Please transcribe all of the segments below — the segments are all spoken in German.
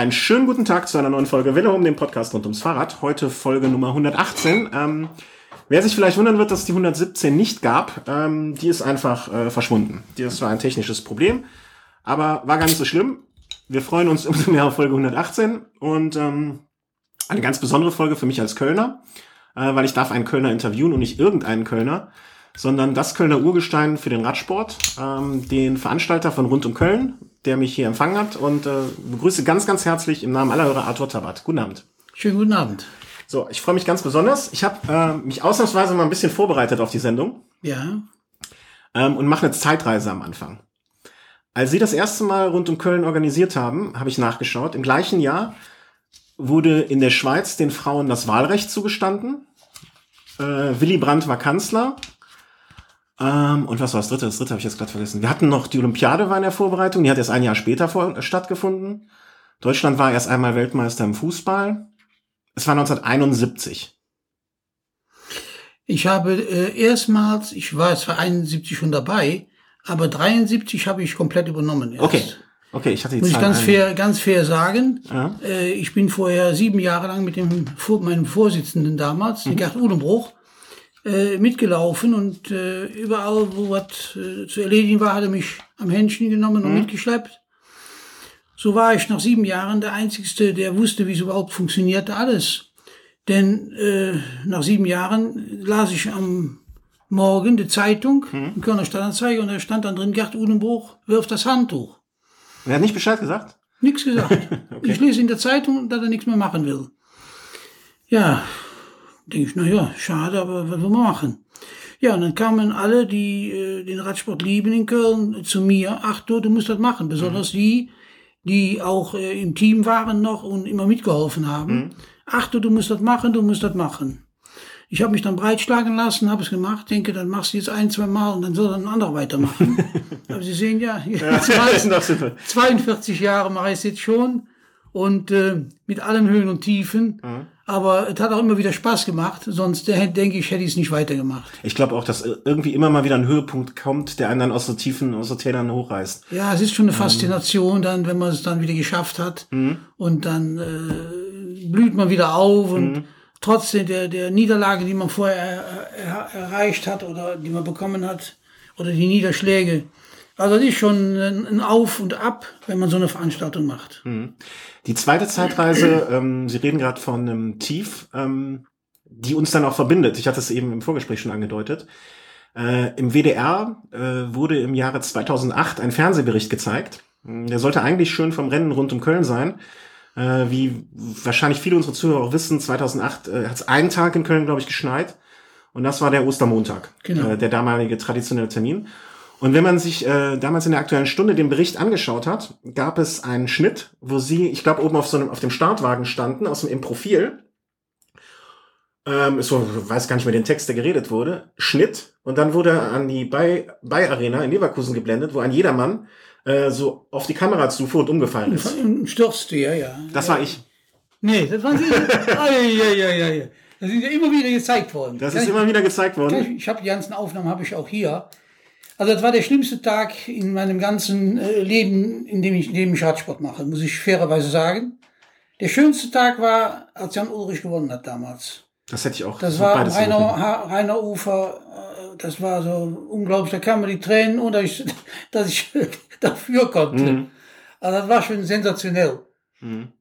Einen schönen guten Tag zu einer neuen Folge Welle um den Podcast rund ums Fahrrad. Heute Folge Nummer 118. Ähm, wer sich vielleicht wundern wird, dass es die 117 nicht gab, ähm, die ist einfach äh, verschwunden. Das war ein technisches Problem, aber war gar nicht so schlimm. Wir freuen uns umso mehr auf Folge 118 und ähm, eine ganz besondere Folge für mich als Kölner, äh, weil ich darf einen Kölner interviewen und nicht irgendeinen Kölner, sondern das Kölner Urgestein für den Radsport, ähm, den Veranstalter von Rund um Köln, der mich hier empfangen hat und äh, begrüße ganz, ganz herzlich im Namen aller Hörer Arthur Tabat. Guten Abend. Schönen guten Abend. So, ich freue mich ganz besonders. Ich habe äh, mich ausnahmsweise mal ein bisschen vorbereitet auf die Sendung. Ja. Ähm, und mache eine Zeitreise am Anfang. Als Sie das erste Mal rund um Köln organisiert haben, habe ich nachgeschaut. Im gleichen Jahr wurde in der Schweiz den Frauen das Wahlrecht zugestanden. Äh, Willy Brandt war Kanzler. Ähm, und was war das dritte? Das dritte habe ich jetzt gerade vergessen. Wir hatten noch die Olympiade war in der Vorbereitung. Die hat erst ein Jahr später vor, stattgefunden. Deutschland war erst einmal Weltmeister im Fußball. Es war 1971. Ich habe äh, erstmals, ich war zwar 71 schon dabei, aber 73 habe ich komplett übernommen. Erst. Okay. Okay, ich hatte die Muss ich Zahl ganz fair, ganz fair sagen. Ja. Äh, ich bin vorher sieben Jahre lang mit dem meinem Vorsitzenden damals, Mhm. Gerd Udenbruch, äh, mitgelaufen und äh, überall, wo was äh, zu erledigen war, hat er mich am Händchen genommen Mhm. und mitgeschleppt. So war ich nach sieben Jahren der Einzigste, der wusste, wie es überhaupt funktionierte alles. Denn äh, nach sieben Jahren las ich am Morgen die Zeitung, Mhm. die Kölner Stadtanzeiger, und da stand dann drin, Gerd Udenbruch wirft das Handtuch. Er hat nicht Bescheid gesagt? Nichts gesagt. Ich lese in der Zeitung, dass er nichts mehr machen will. Ja, denke ich, na ja, schade, aber was will man machen? Ja, und dann kamen alle, die äh, den Radsport lieben in Köln, zu mir. Ach du, du musst das machen. Besonders die, die auch äh, im Team waren noch und immer mitgeholfen haben. Ach du, du musst das machen, du musst das machen. Ich habe mich dann breitschlagen lassen, habe es gemacht, denke, dann machst du jetzt ein, zwei Mal und dann soll dann ein anderer weitermachen. aber Sie sehen ja, super. 42 Jahre mache ich es jetzt schon und äh, mit allen Höhen und Tiefen. Aber es hat auch immer wieder Spaß gemacht, sonst äh, denke ich, hätte ich es nicht weitergemacht. Ich glaube auch, dass irgendwie immer mal wieder ein Höhepunkt kommt, der einen dann aus so Tiefen, aus so Tälern hochreißt. Ja, es ist schon eine Faszination dann, wenn man es dann wieder geschafft hat und dann äh, blüht man wieder auf und trotz der, der Niederlage, die man vorher er, er, erreicht hat oder die man bekommen hat oder die Niederschläge. Also das ist schon ein Auf und Ab, wenn man so eine Veranstaltung macht. Die zweite Zeitreise, ähm, Sie reden gerade von einem Tief, ähm, die uns dann auch verbindet. Ich hatte es eben im Vorgespräch schon angedeutet. Äh, Im WDR äh, wurde im Jahre 2008 ein Fernsehbericht gezeigt. Der sollte eigentlich schön vom Rennen rund um Köln sein. Äh, wie wahrscheinlich viele unserer Zuhörer auch wissen, 2008 äh, hat es einen Tag in Köln, glaube ich, geschneit. Und das war der Ostermontag, Genau. äh, der damalige traditionelle Termin. Und wenn man sich äh, damals in der aktuellen Stunde den Bericht angeschaut hat, gab es einen Schnitt, wo sie, ich glaube, oben auf so einem, auf dem Startwagen standen, aus dem im Profil. Ähm, so, ich weiß gar nicht mehr den Text, der geredet wurde. Schnitt. Und dann wurde an die Bay, Bay Arena in Leverkusen geblendet, wo ein jedermann äh, so auf die Kamera zufuhr und umgefallen ist. Stürzte, ja, ja. Das war ich. Nee, das waren sie. Ai, ai, ai, ai. Das sind ja immer wieder gezeigt worden. Das Kann ist ich- immer wieder gezeigt worden. Ich, ich habe die ganzen Aufnahmen, habe ich auch hier. Also das war der schlimmste Tag in meinem ganzen äh, Leben, in dem ich, in dem ich Radsport mache, muss ich fairerweise sagen. Der schönste Tag war, als Jan Ulrich gewonnen hat damals. Das hätte ich auch. Das war am. Ha- Rheiner Ufer. äh, Das war so unglaublich. Da kamen die Tränen und dass ich, dass ich dafür konnte. Mhm. Also das war schon sensationell.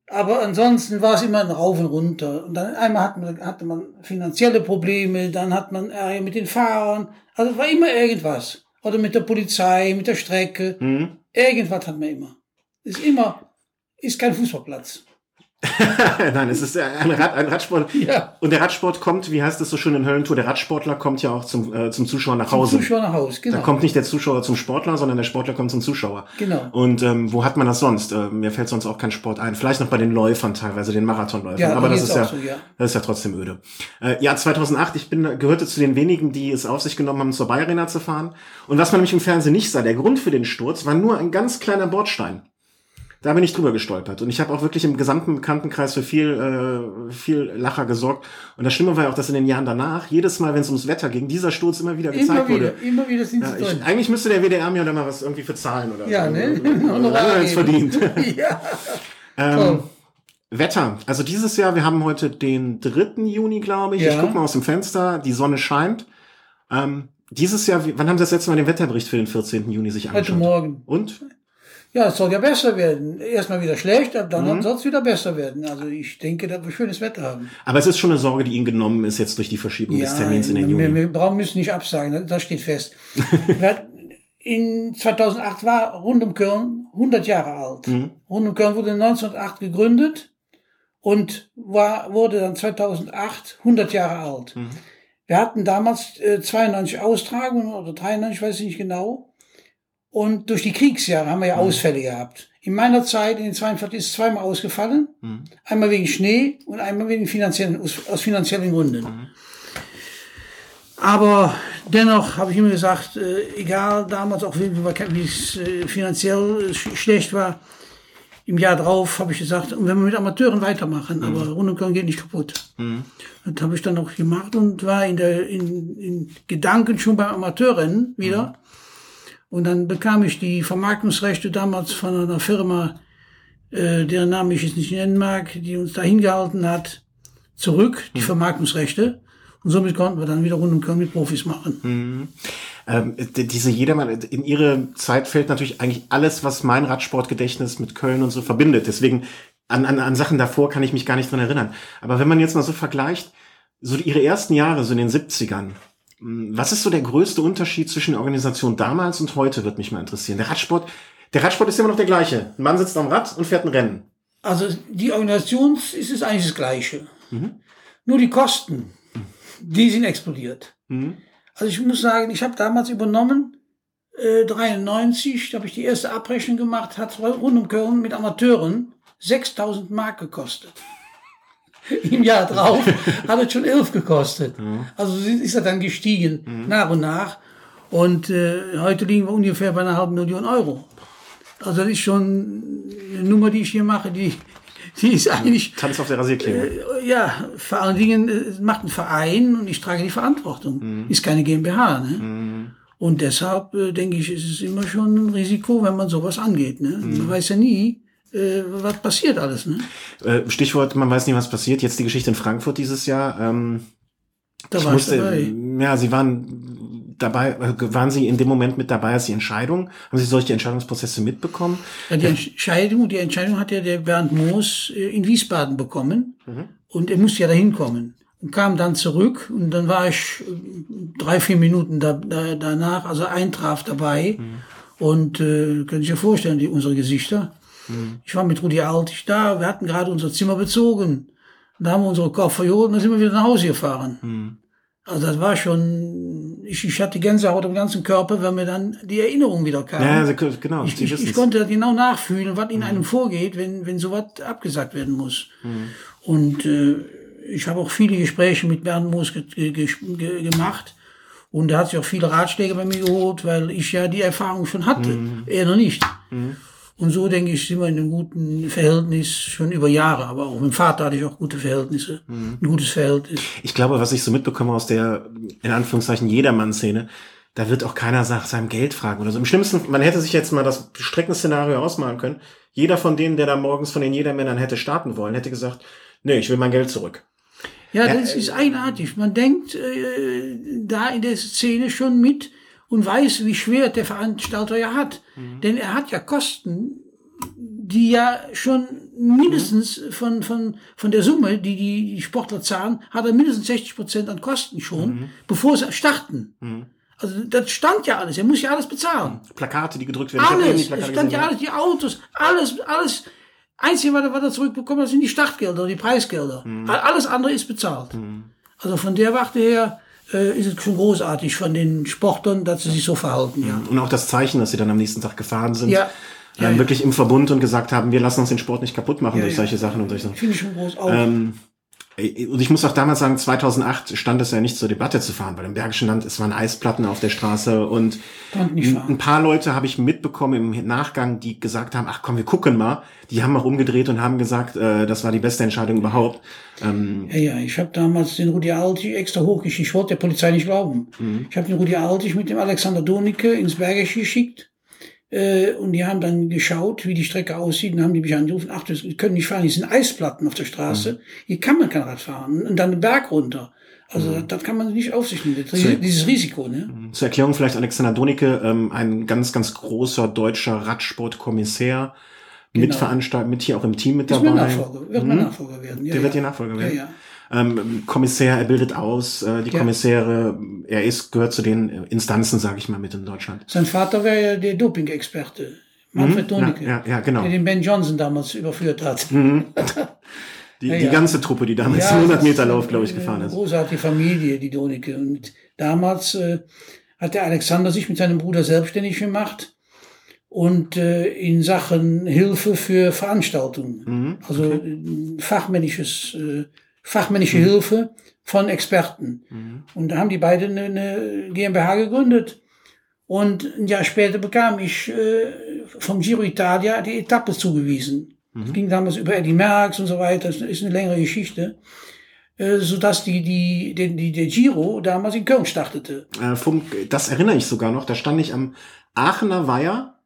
Aber ansonsten war es immer ein Rauf und runter. Und dann einmal hat man, hatte man finanzielle Probleme, dann hat man Ärger mit den Fahrern. Also es war immer irgendwas. Oder mit der Polizei, mit der Strecke. Mhm. Irgendwas hat man immer. Ist immer, ist kein Fußballplatz. Nein, es ist ein, Rad, ein Radsport. Ja. Und der Radsport kommt, wie heißt es so schön in Höllentour, der Radsportler kommt ja auch zum, äh, zum Zuschauer nach Hause. Zuschauer nach Hause, genau. Da kommt nicht der Zuschauer zum Sportler, sondern der Sportler kommt zum Zuschauer. Genau. Und ähm, wo hat man das sonst? Äh, mir fällt sonst auch kein Sport ein. Vielleicht noch bei den Läufern teilweise, den Marathonläufern. Ja, Aber das ist ja, so, ja. das ist ja trotzdem öde. Äh, ja, 2008, ich bin gehörte zu den wenigen, die es auf sich genommen haben, zur Bayer Arena zu fahren. Und was man nämlich im Fernsehen nicht sah, der Grund für den Sturz war nur ein ganz kleiner Bordstein. Da bin ich drüber gestolpert. Und ich habe auch wirklich im gesamten Bekanntenkreis für viel, äh, viel Lacher gesorgt. Und das Schlimme war ja auch, dass in den Jahren danach, jedes Mal, wenn es ums Wetter ging, dieser Sturz immer wieder gezeigt Immer wieder, wurde. immer wieder sind Ja, sie ich, eigentlich müsste der WDR mir da mal was irgendwie für zahlen oder Ja, so. ne? Honorar jetzt verdient. ja. Ähm, Wetter. Also dieses Jahr, wir haben heute den 3. Juni, glaube ich. Ja. Ich gucke mal aus dem Fenster, die Sonne scheint. Ähm, dieses Jahr, wann haben Sie das letzte Mal den Wetterbericht für den 14. Juni sich Heute angeschaut? Morgen. Und? Ja, es soll ja besser werden. Erstmal wieder schlecht, aber Mhm. dann soll es wieder besser werden. Also ich denke, dass wir schönes Wetter haben. Aber es ist schon eine Sorge, die Ihnen genommen ist jetzt durch die Verschiebung des Termins in den wir, Juni. wir brauchen müssen nicht absagen, das steht fest. Wir in 2008 war Rund um Köln 100 Jahre alt. Mhm. Rund um Köln wurde 1908 gegründet und war, wurde dann 2008 100 Jahre alt. Mhm. Wir hatten damals äh, 92 Austragungen oder 93, weiß ich nicht genau. Und durch die Kriegsjahre haben wir ja Mhm. Ausfälle gehabt. In meiner Zeit, in den 42, ist es zweimal ausgefallen. Mhm. Einmal wegen Schnee und einmal wegen finanziellen, aus, aus finanziellen Gründen. Aber dennoch habe ich immer gesagt, äh, egal damals auch wie, es äh, finanziell sch schlecht war, im Jahr drauf habe ich gesagt, und wenn wir mit Amateuren weitermachen, aber Rund um Köln geht nicht kaputt. Das habe ich dann auch gemacht und war in, der, in, in Gedanken schon beim Amateurrennen wieder. Und dann bekam ich die Vermarktungsrechte damals von einer Firma, äh, deren Namen ich jetzt nicht nennen mag, die uns da hingehalten hat, zurück, die Vermarktungsrechte. Und somit konnten wir dann wieder rund um Köln mit Profis machen. Ähm, d- diese jedermann, in ihre Zeit fällt natürlich eigentlich alles, was mein Radsportgedächtnis mit Köln und so verbindet. Deswegen an, an, an Sachen davor kann ich mich gar nicht dran erinnern. Aber wenn man jetzt mal so vergleicht, so ihre ersten Jahre, so in den 70ern, mh, was ist so der größte Unterschied zwischen der Organisation damals und heute, wird mich mal interessieren. Der Radsport, der Radsport ist immer noch der gleiche. Ein Mann sitzt am Rad und fährt ein Rennen. Also die Organisation ist es eigentlich das Gleiche. Nur die Kosten, die sind explodiert. Also ich muss sagen, ich habe damals übernommen, äh, 93, da habe ich die erste Abrechnung gemacht, hat rund um Köln mit Amateuren 6000 Mark gekostet. Im Jahr drauf hat es schon 11 gekostet. Also ist er dann gestiegen, nach und nach. Und äh, heute liegen wir ungefähr bei einer halben Million Euro. Also das ist schon eine Nummer, die ich hier mache, die, die ist eigentlich, Tanz auf der Rasierklinge. ja, vor allen Dingen, äh, es macht ein Verein und ich trage die Verantwortung. Ist keine GmbH. Ne? Und deshalb äh, denke ich, ist es immer schon ein Risiko, wenn man sowas angeht. Ne? Man weiß ja nie, äh, was passiert alles. Ne? Äh, Stichwort, man weiß nie, was passiert. Jetzt die Geschichte in Frankfurt dieses Jahr. Ähm, Da Ich war ich musste, dabei. ja, Sie waren dabei, äh, waren Sie in dem Moment mit dabei, als die Entscheidung, haben Sie solche Entscheidungsprozesse mitbekommen? Ja, die Entscheidung, die Entscheidung hat ja der Bernd Moos äh, in Wiesbaden bekommen. Und er musste ja dahin kommen. Und kam dann zurück und dann war ich drei, vier Minuten da, da, danach, also eintraf dabei. Und äh, können Sie sich ja vorstellen, die, unsere Gesichter. Ich war mit Rudi Altig da, wir hatten gerade unser Zimmer bezogen. Da haben wir unsere Koffer geholt und dann sind wir wieder nach Hause gefahren. Also das war schon, ich, ich hatte Gänsehaut am ganzen Körper, wenn mir dann die Erinnerung wieder kam. Ja, Sie, genau, Ich, ich, ich konnte genau nachfühlen, was in einem vorgeht, wenn, wenn sowas abgesagt werden muss. Und äh, ich habe auch viele Gespräche mit Bernd Moos ge ge ge gemacht. Und er hat sich auch viele Ratschläge bei mir geholt, weil ich ja die Erfahrung schon hatte. Er noch nicht. Und so denke ich, sind wir in einem guten Verhältnis schon über Jahre. Aber auch mit dem Vater hatte ich auch gute Verhältnisse. Ein gutes Verhältnis. Ich glaube, was ich so mitbekomme aus der, in Anführungszeichen, Jedermann-Szene, da wird auch keiner nach seinem Geld fragen oder so. Im schlimmsten, man hätte sich jetzt mal das Streckenszenario ausmalen können. Jeder von denen, der da morgens von den Jedermännern hätte starten wollen, hätte gesagt, nee, ich will mein Geld zurück. Ja, das ist eigenartig. Man denkt äh, da in der Szene schon mit und weiß, wie schwer der Veranstalter ja hat. Denn er hat ja Kosten, die ja schon mindestens von, von, von der Summe, die die Sportler zahlen, hat er mindestens 60 Prozent an Kosten schon, bevor sie starten. Also das stand ja alles. Er muss ja alles bezahlen. Plakate, die gedrückt werden. Alles. Es stand ja alles, die Autos, alles, alles. Einzige, was er, was er zurückbekommt, das sind die Startgelder, die Preisgelder. Alles andere ist bezahlt. Also von der Warte her äh, ist es schon großartig von den Sportlern, dass sie sich so verhalten. Ja. Und auch das Zeichen, dass sie dann am nächsten Tag gefahren sind. Ja. Ja, ja. Wirklich im Verbund und gesagt haben, wir lassen uns den Sport nicht kaputt machen durch solche Sachen und solche Sachen. Finde ich schon groß. Auch. Ähm, und ich muss auch damals sagen, 2008 stand es ja nicht zur Debatte zu fahren, weil im Bergischen Land, es waren Eisplatten auf der Straße und ein, paar Leute habe ich mitbekommen im Nachgang, die gesagt haben, ach komm, wir gucken mal. Die haben auch umgedreht und haben gesagt, äh, das war die beste Entscheidung überhaupt. Ähm, Ja, ja, ich habe damals den Rudi Altig extra hochgeschickt. Ich wollte der Polizei nicht glauben. Ich habe den Rudi Altig mit dem Alexander Donicke ins Bergisch geschickt. Äh, und die haben dann geschaut, wie die Strecke aussieht, und haben die mich angerufen, ach, das können nicht fahren, hier sind Eisplatten auf der Straße, mhm. hier kann man kein Rad fahren. Und dann den Berg runter. Also mhm. das kann man nicht auf sich nehmen, dieses Risiko. Ne? Mhm. Zur Erklärung vielleicht Alexander Donicke, ähm, ein ganz, ganz großer deutscher Radsportkommissär, genau. Mitveranstalter, mit hier auch im Team mit ist dabei. Nachfolger, wird mhm. mein Nachfolger werden. Ja, Der ja. wird Ihr Nachfolger werden. Ja, ja. Ähm, Kommissär, er bildet aus, äh, die ja. Kommissäre, er ist, gehört zu den Instanzen, sage ich mal, mit in Deutschland. Sein Vater wäre ja der Doping-Experte. Manfred mhm, Donicke, ja, ja, genau. der den Ben Johnson damals überführt hat. Mhm. Die, ja, die ganze Truppe, die damals ja, 100 Meter Lauf, glaube ich, gefahren ist. Großartige Familie, die Donicke. Und damals äh, hat der Alexander sich mit seinem Bruder selbstständig gemacht und äh, in Sachen Hilfe für Veranstaltungen. Mhm, also okay. fachmännisches, äh, fachmännische mhm. Hilfe von Experten. Mhm. Und da haben die beiden eine, GmbH gegründet. Und ein Jahr später bekam ich äh, vom Giro Italia die Etappe zugewiesen. Mhm. Das ging damals über Eddie Merckx und so weiter. Das ist eine längere Geschichte. Äh, sodass die, die, die, die, der Giro damals in Köln startete. Äh, vom, das erinnere ich sogar noch. Da stand ich am Aachener Weiher.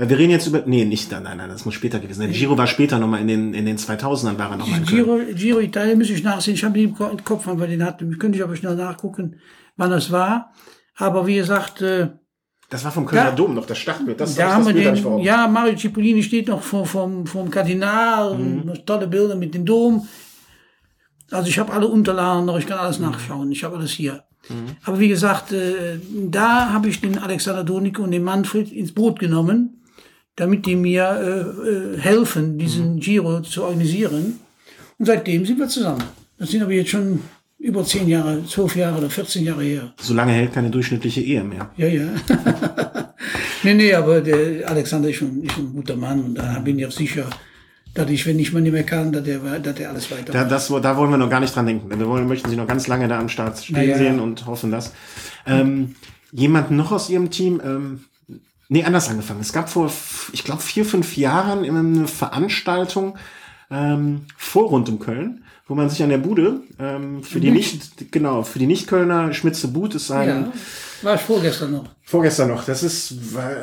Wir reden jetzt über, nee, nicht, nein, nein, das muss später gewesen sein. Giro war später nochmal in den, in den 2000ern war er nochmal in Giro, Giro Italien muss ich nachsehen. Ich habe den im Kopf, weil den hatten. Könnte ich aber schnell nachgucken, wann das war. Aber wie gesagt, äh, das war vom Kölner da, Dom noch, das Startbild. Das, da haben wir den, ja, Mario Cipollini steht noch vom, vom, vom Kardinal, mhm. tolle Bilder mit dem Dom. Also ich habe alle Unterlagen noch, ich kann alles nachschauen, ich habe alles hier. Mhm. Aber wie gesagt, äh, da habe ich den Alexander Donik und den Manfred ins Boot genommen, damit die mir äh, äh, helfen, diesen mhm. Giro zu organisieren. Und seitdem sind wir zusammen. Das sind aber jetzt schon über zehn Jahre, zwölf Jahre oder 14 Jahre her. So lange hält keine durchschnittliche Ehe mehr. Ja, ja. nee, nee, aber der Alexander ist schon, ist ein guter Mann und da bin ich auch sicher, dass ich, wenn ich mal nicht mehr kann, dass der, dass der alles weiter da, das, da wollen wir noch gar nicht dran denken. Wir wollen, möchten Sie noch ganz lange da am Start stehen ja. sehen und hoffen das. Ähm, jemand noch aus Ihrem Team, ähm, nee, anders angefangen. Es gab vor, ich glaube, vier, fünf Jahren eine Veranstaltung ähm, vor rund um Köln wo man sich an der Bude ähm, für die nicht genau für die Nicht-Kölner Schmitze But ist ein ja, war ich vorgestern noch vorgestern noch das ist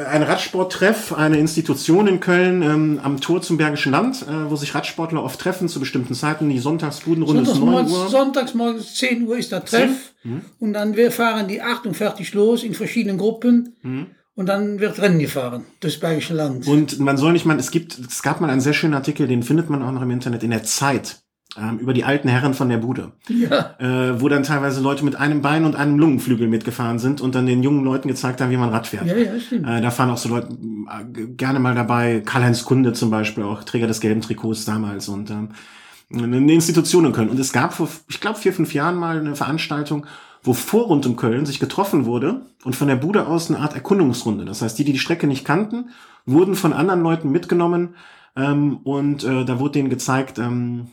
ein Radsporttreff eine Institution in Köln ähm, am Tor zum Bergischen Land äh, wo sich Radsportler oft treffen zu bestimmten Zeiten die Sonntagsbudenrunde ist 9 Uhr sonntags morgens 10 Uhr ist der Treff mhm. und dann wir fahren die 48 los in verschiedenen Gruppen mhm. Und dann wird Rennen gefahren durchs Bergische Land. Und man soll nicht mal, es gibt, es gab mal einen sehr schönen Artikel, den findet man auch noch im Internet, in der Zeit ähm, über die alten Herren von der Bude. Ja. Äh, wo dann teilweise Leute mit einem Bein und einem Lungenflügel mitgefahren sind und dann den jungen Leuten gezeigt haben, wie man Rad fährt. Ja, ja, stimmt. Äh, da fahren auch so Leute äh, gerne mal dabei, Karl-Heinz Kunde zum Beispiel, auch Träger des gelben Trikots damals und ähm, eine Institution in Köln. Und es gab vor, ich glaube, vier, fünf Jahren mal eine Veranstaltung, wo vor rund um Köln sich getroffen wurde und von der Bude aus eine Art Erkundungsrunde. Das heißt, die, die die Strecke nicht kannten, wurden von anderen Leuten mitgenommen ähm, und äh, da wurde denen gezeigt, ähm,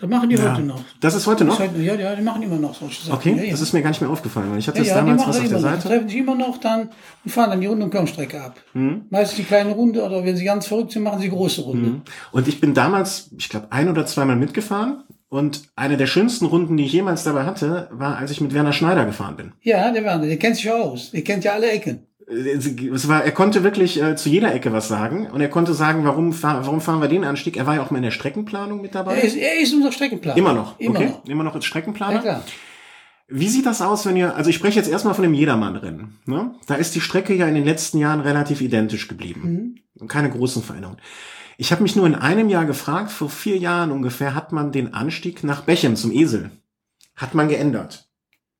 das machen die ja. heute noch. Das ist heute noch? Halt, ja, ja, die machen immer noch solche Sachen. Okay, ja, ja. das ist mir gar nicht mehr aufgefallen. Ich hatte ja, das damals was auf der Seite. Die treffen sich immer noch dann und fahren dann die Runde- und Kernstrecke ab. Mhm. Meistens die kleine Runde oder wenn sie ganz verrückt sind, machen sie große Runde. Mhm. Und ich bin damals, ich glaube, ein oder zweimal mitgefahren. Und eine der schönsten Runden, die ich jemals dabei hatte, war, als ich mit Werner Schneider gefahren bin. Ja, der Werner, der kennt sich aus. Der kennt ja alle Ecken es war, er konnte wirklich äh, zu jeder Ecke was sagen und er konnte sagen, warum, fahr, warum fahren wir den Anstieg. Er war ja auch mal in der Streckenplanung mit dabei. Er ist, er ist unser Streckenplaner. Immer noch. Immer okay. noch. Immer noch als Streckenplaner. Ja, klar. Wie sieht das aus, wenn ihr, also ich spreche jetzt erstmal von dem Jedermann-Rennen. Ne? Da ist die Strecke ja in den letzten Jahren relativ identisch geblieben. Mhm. Keine großen Veränderungen. Ich habe mich nur in einem Jahr gefragt, vor vier Jahren ungefähr hat man den Anstieg nach Bechem zum Esel. Hat man geändert.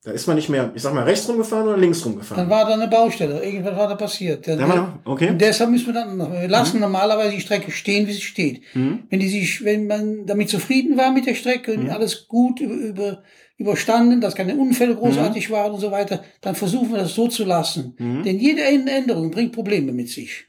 Da ist man nicht mehr, ich sag mal, rechts rumgefahren oder links rumgefahren. Dann war da eine Baustelle. Irgendwas war da passiert. Dann, ja, okay. Und deshalb müssen wir dann noch, wir lassen mhm. normalerweise die Strecke stehen, wie sie steht. Mhm. Wenn die sich, wenn man damit zufrieden war mit der Strecke und mhm. alles gut über, über, überstanden, dass keine Unfälle großartig mhm. waren und so weiter, dann versuchen wir das so zu lassen. Mhm. Denn jede Änderung bringt Probleme mit sich.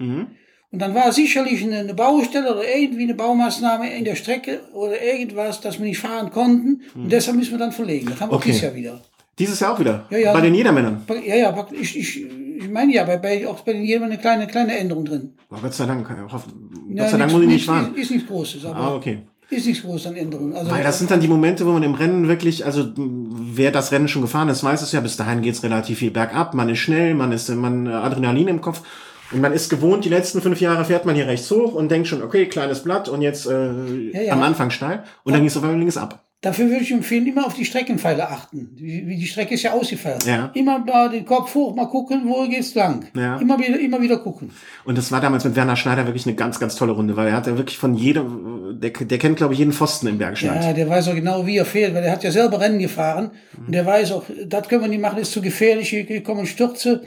Und dann war sicherlich eine Baustelle oder irgendwie eine Baumaßnahme in der Strecke oder irgendwas, dass wir nicht fahren konnten. Und deshalb müssen wir dann verlegen. Das haben wir okay. dieses Jahr wieder. Dieses Jahr auch wieder? Ja, ja. Bei den Jedermännern? Ja, ja, ich, ich, ich meine ja, bei, bei, auch bei den Jedermännern eine kleine, kleine Änderung drin. Oh, Gott sei Dank, Gott ja, sei Dank muss ich nicht fahren. Ist, ist nichts Großes, aber. Ah, okay. Ist nichts Großes an Änderungen. Also, Weil das sind dann die Momente, wo man im Rennen wirklich, also wer das Rennen schon gefahren ist, weiß es ja, bis dahin geht's relativ viel bergab, man ist schnell, man ist man Adrenalin im Kopf Und man ist gewohnt, die letzten fünf Jahre fährt man hier rechts hoch und denkt schon, okay, kleines Blatt und jetzt äh, ja, ja. am Anfang steil. Und dann ging es auf einmal links ab. Dafür würde ich empfehlen, immer auf die Streckenpfeile achten. Wie, wie die Strecke ist ja ausgefallen. Ja. Immer da den Kopf hoch, mal gucken, wo geht's lang. Ja. Immer wieder, immer wieder gucken. Und das war damals mit Werner Schneider wirklich eine ganz, ganz tolle Runde, weil er hat ja wirklich von jedem, der, der kennt, glaube ich, jeden Pfosten im Bergschneid. Ja, der weiß auch genau, wie er fährt, weil er hat ja selber Rennen gefahren. Mhm. Und der weiß auch, das können wir nicht machen, ist zu gefährlich, hier kommen Stürze.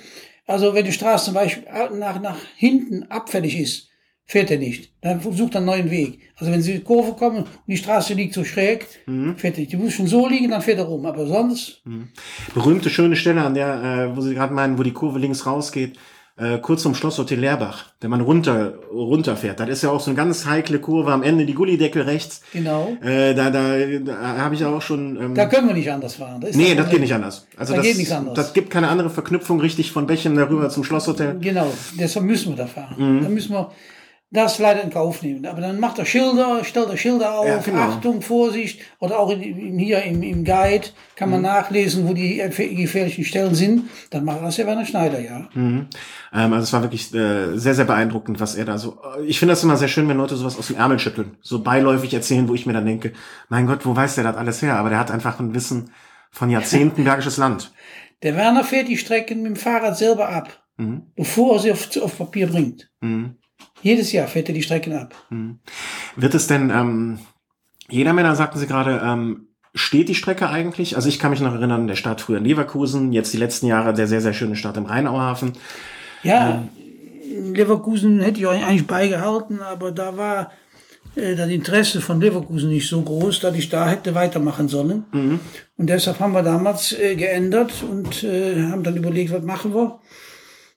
Also wenn die Straße zum Beispiel nach, nach hinten abfällig ist, fährt er nicht. Dann sucht er einen neuen Weg. Also wenn sie in die Kurve kommen und die Straße liegt so schräg, mhm. fährt er nicht. Die muss schon so liegen, dann fährt er rum. Aber sonst. Mhm. Berühmte schöne Stelle, an der, äh, wo Sie gerade meinen, wo die Kurve links rausgeht, äh, kurz zum Schlosshotel Leerbach, der man runter runterfährt. Das ist ja auch so eine ganz heikle Kurve am Ende, die Gullideckel rechts. Genau. Äh, da da, da habe ich auch schon. Ähm, da können wir nicht anders fahren. Da nee, das, das geht nicht anders. Also da das, geht nicht anders. das gibt keine andere Verknüpfung richtig von Bechem darüber zum Schlosshotel. Genau, deshalb müssen wir da fahren. Mhm. Da müssen wir das leider in Kauf nehmen. Aber dann macht er Schilder, stellt er Schilder auf, ja, genau. Achtung, Vorsicht. Oder auch in, hier im, im Guide kann man mhm. nachlesen, wo die gefährlichen Stellen sind. Dann macht das ja Werner Schneider, ja. Mhm. Ähm, also es war wirklich äh, sehr, sehr beeindruckend, was er da so. Ich finde das immer sehr schön, wenn Leute sowas aus dem Ärmel schütteln, so beiläufig erzählen, wo ich mir dann denke, mein Gott, wo weiß der das alles her? Aber der hat einfach ein Wissen von Jahrzehnten Bergisches Land. Der Werner fährt die Strecken mit dem Fahrrad selber ab, mhm. bevor er sie auf, auf Papier bringt. Mhm. Jedes Jahr fährt er die Strecken ab. Hm. Wird es denn, ähm, jeder Männer sagten Sie gerade, ähm, steht die Strecke eigentlich? Also ich kann mich noch erinnern, der Start früher in Leverkusen, jetzt die letzten Jahre der sehr, sehr schöne Start im Rheinauhafen. Ja, ähm, Leverkusen hätte ich eigentlich beigehalten, aber da war äh, das Interesse von Leverkusen nicht so groß, dass ich da hätte weitermachen sollen. Mhm. Und deshalb haben wir damals äh, geändert und äh, haben dann überlegt, was machen wir.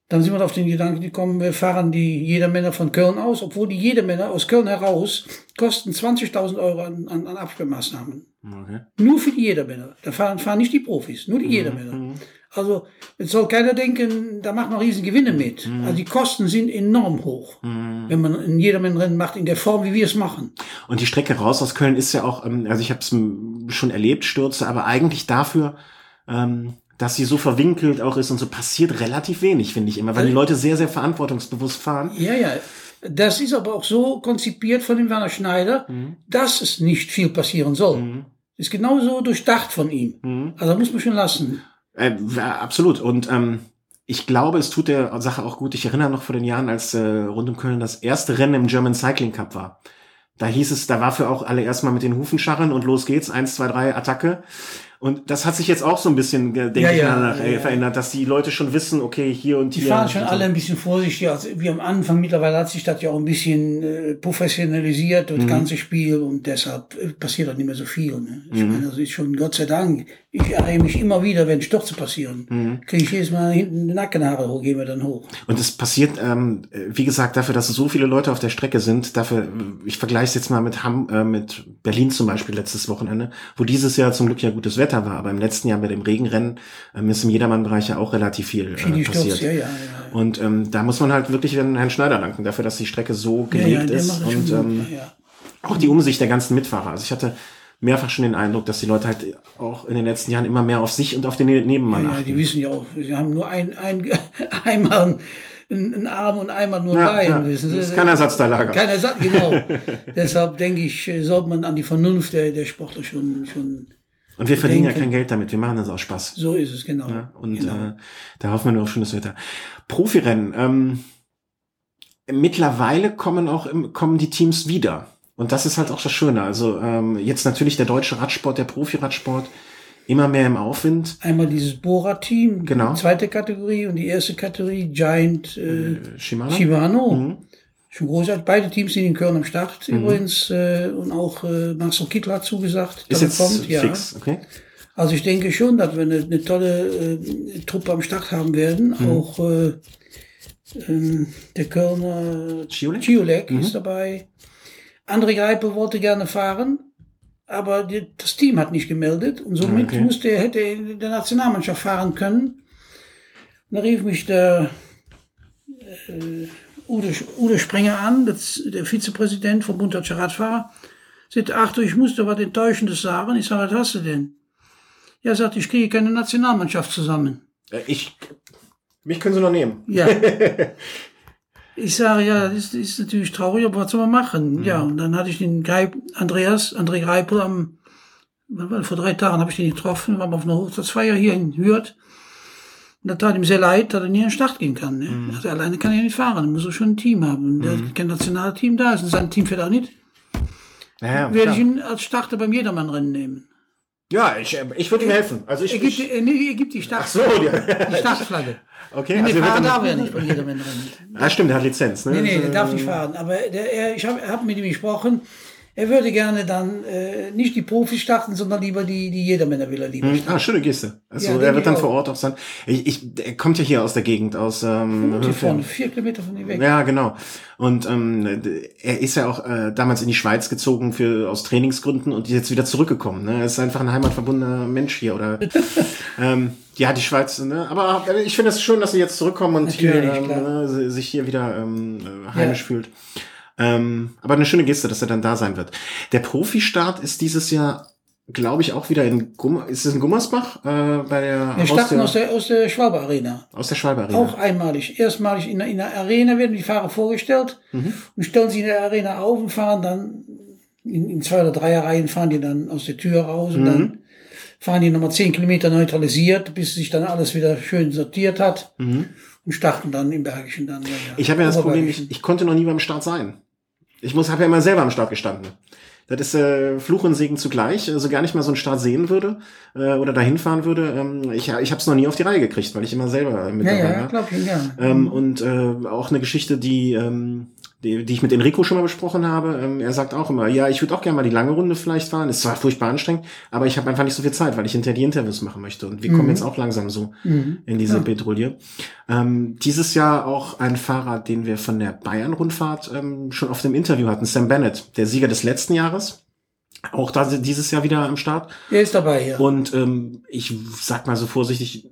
Dann sind wir auf den Gedanken gekommen, wir fahren die Jedermänner von Köln aus, obwohl die Jedermänner aus Köln heraus kosten 20.000 Euro an, an, an Absperrmaßnahmen. Okay. Nur für die Jedermänner. Da fahren, fahren nicht die Profis, nur die mhm. Jedermänner. Mhm. Also jetzt soll keiner denken, da macht man riesen Gewinne mit. Mhm. Also die Kosten sind enorm hoch, mhm. wenn man ein Jedermann-Rennen macht in der Form, wie wir es machen. Und die Strecke raus aus Köln ist ja auch, ähm, also ich habe es schon erlebt, Stürze, aber eigentlich dafür ähm, dass sie so verwinkelt auch ist und so passiert relativ wenig, finde ich immer, weil die Leute sehr, sehr verantwortungsbewusst fahren. Ja, ja. Das ist aber auch so konzipiert von dem Werner Schneider, mhm. dass es nicht viel passieren soll. Mhm. Ist genauso durchdacht von ihm. Mhm. Also muss man schon lassen. Äh, absolut. Und ähm, ich glaube, es tut der Sache auch gut. Ich erinnere noch vor den Jahren, als äh, rund um Köln das erste Rennen im German Cycling Cup war. Da hieß es, da war für auch alle erstmal mit den Hufen scharren und los geht's, eins, zwei, drei, Attacke. Und das hat sich jetzt auch so ein bisschen, denke ja, ich, ja, danach ja, verändert, dass die Leute schon wissen, okay, hier und die hier. Die fahren schon alle ein bisschen vorsichtig, also wie am Anfang. Mittlerweile hat sich das ja auch ein bisschen äh, professionalisiert, das mhm. ganze Spiel, und deshalb äh, passiert auch nicht mehr so viel. Ne? Ich mhm. meine, das ist schon, Gott sei Dank, ich ärgere mich immer wieder, wenn Stürze passieren. Mhm. Kriege ich jedes Mal hinten Nackenhaare hoch, gehen wir dann hoch. Und es passiert, ähm, wie gesagt, dafür, dass so viele Leute auf der Strecke sind, dafür, ich vergleiche es jetzt mal mit, Ham, äh, mit Berlin zum Beispiel letztes Wochenende, wo dieses Jahr zum Glück ja gutes Wetter war, aber im letzten Jahr bei dem Regenrennen ähm, ist im Jedermann-Bereich ja auch relativ viel äh, passiert. Ja, ja, ja, Und ähm, da muss man halt wirklich Herrn Schneider danken dafür, dass die Strecke so gelegt ist und ähm, auch die Umsicht der ganzen Mitfahrer. Also ich hatte mehrfach schon den Eindruck, dass die Leute halt auch in den letzten Jahren immer mehr auf sich und auf den Nebenmann ja, achten. Ja, die wissen ja auch, sie haben nur ein, ein, einmal einen Arm und einmal nur ja, Bein. Ja, wissen Das ist kein Ersatzteillager. Kein Ersatz, genau. Deshalb denke ich, sollte man an die Vernunft der, der Sportler schon, schon und wir verdienen ja kein Geld damit, wir machen das aus Spaß. So ist es, genau. Ja, und genau. Äh, da hoffen wir nur auf schönes Wetter. Profirennen. Ähm, mittlerweile kommen auch kommen die Teams wieder. Und das ist halt auch das Schöne. Also ähm, jetzt natürlich der deutsche Radsport, der Profi-Radsport, immer mehr im Aufwind. Einmal dieses Bora-Team, genau. die zweite Kategorie und die erste Kategorie Giant äh, äh Shimano. Shimano. Mhm. Schon großartig. Beide Teams sind in Köln am Start mhm. übrigens äh, und auch äh, Marcel Kittler hat zugesagt, ist dass er kommt. Ja. Fix. Okay. Also ich denke schon, dass wir eine, eine tolle äh, Truppe am Start haben werden. Mhm. Auch äh, ähm, der Kölner Ciolek mhm. ist dabei. André Greipe wollte gerne fahren, aber die, das Team hat nicht gemeldet und somit okay. musste, hätte er in der Nationalmannschaft fahren können. Da rief mich der äh, Ude, Ude Sprenger an, das, der Vizepräsident vom Bund Deutscher Radfahrer. Sagt, ach du, ich muss dir was Enttäuschendes sagen. Ich sage, was hast du denn? Ja, sagt, ich kriege keine Nationalmannschaft zusammen. Äh, ich, mich können Sie noch nehmen. Ja. Ich sage, ja, das ist, ist natürlich traurig, aber was soll man machen? Mhm. Ja, und dann hatte ich den Greip, Andreas, André Greipel am, vor drei Tagen habe ich den getroffen, waren auf einer Hochzeitsfeier hier in Hürth. Und da tat ihm sehr leid, dass er nie an den Start gehen kann. Ne? Mhm. Also alleine kann er nicht fahren, er muss er schon ein Team haben. Mhm. kein Nationalteam da ist und sein Team fährt auch nicht. Ja, Werde ich ihn als Starter beim Jedermann-Rennen nehmen. Ja, ich, ich würde ihm helfen. Also ich, er, gibt, ich, nee, er gibt die Start, Ach so, die, die Startflagge. Okay, nee, also fahren darf er nicht von Jedermann Rennen. Ah, stimmt, der hat Lizenz. Ne? Nee, nee, der darf nicht fahren. Aber der, er, ich habe hab mit ihm gesprochen, er würde gerne dann äh, nicht die Profis starten, sondern lieber die, die Jedermänner will er lieber hm. Ah, schöne Geste. Also ja, er wird dann auch. vor Ort auch sein. Ich, ich, er kommt ja hier aus der Gegend, aus ähm, vorne, vier Kilometer von hier weg. Ja, genau. Und ähm, er ist ja auch äh, damals in die Schweiz gezogen für aus Trainingsgründen und ist jetzt wieder zurückgekommen. Ne? Er ist einfach ein heimatverbundener Mensch hier. Oder ähm, ja, die Schweiz, ne? Aber ich finde es schön, dass sie jetzt zurückkommen und hier, ähm, ne, sich hier wieder ähm, heimisch ja. fühlt. Ähm, aber eine schöne Geste, dass er dann da sein wird. Der Profi-Start ist dieses Jahr, glaube ich, auch wieder in Gum ist es in Gummersbach äh, bei der. Wir starten aus der aus der Schwabe Arena. Aus der Schwabe Arena. Auch einmalig. Erstmalig in, in der Arena werden die Fahrer vorgestellt mhm. und stellen sie in der Arena auf und fahren dann in, in zwei oder drei Reihen fahren die dann aus der Tür raus und mhm. dann fahren die nochmal zehn Kilometer neutralisiert, bis sich dann alles wieder schön sortiert hat. Mhm. Und starten dann im Bergischen dann. Ja, ich habe ja das Problem, ich, ich konnte noch nie beim Start sein. Ich muss, habe ja immer selber am Start gestanden. Das ist äh, Fluch und Segen zugleich. Also gar nicht mal so einen Start sehen würde äh, oder dahin fahren würde. Ähm, ich ich habe es noch nie auf die Reihe gekriegt, weil ich immer selber mit ja, dabei ja, war. Glaub ich, ja. Ähm, und äh, auch eine Geschichte, die ähm, die, die ich mit Enrico schon mal besprochen habe. Ähm, er sagt auch immer, ja, ich würde auch gerne mal die lange Runde vielleicht fahren. Ist zwar furchtbar anstrengend, aber ich habe einfach nicht so viel Zeit, weil ich hinterher die Interviews machen möchte. Und wir mhm. kommen jetzt auch langsam so mhm. in diese ja. Petrouille. Ähm, dieses Jahr auch ein Fahrer, den wir von der Bayern-Rundfahrt ähm, schon auf dem Interview hatten, Sam Bennett, der Sieger des letzten Jahres. Auch da dieses Jahr wieder am Start. Er ist dabei, ja. Und ähm, ich sag mal so vorsichtig,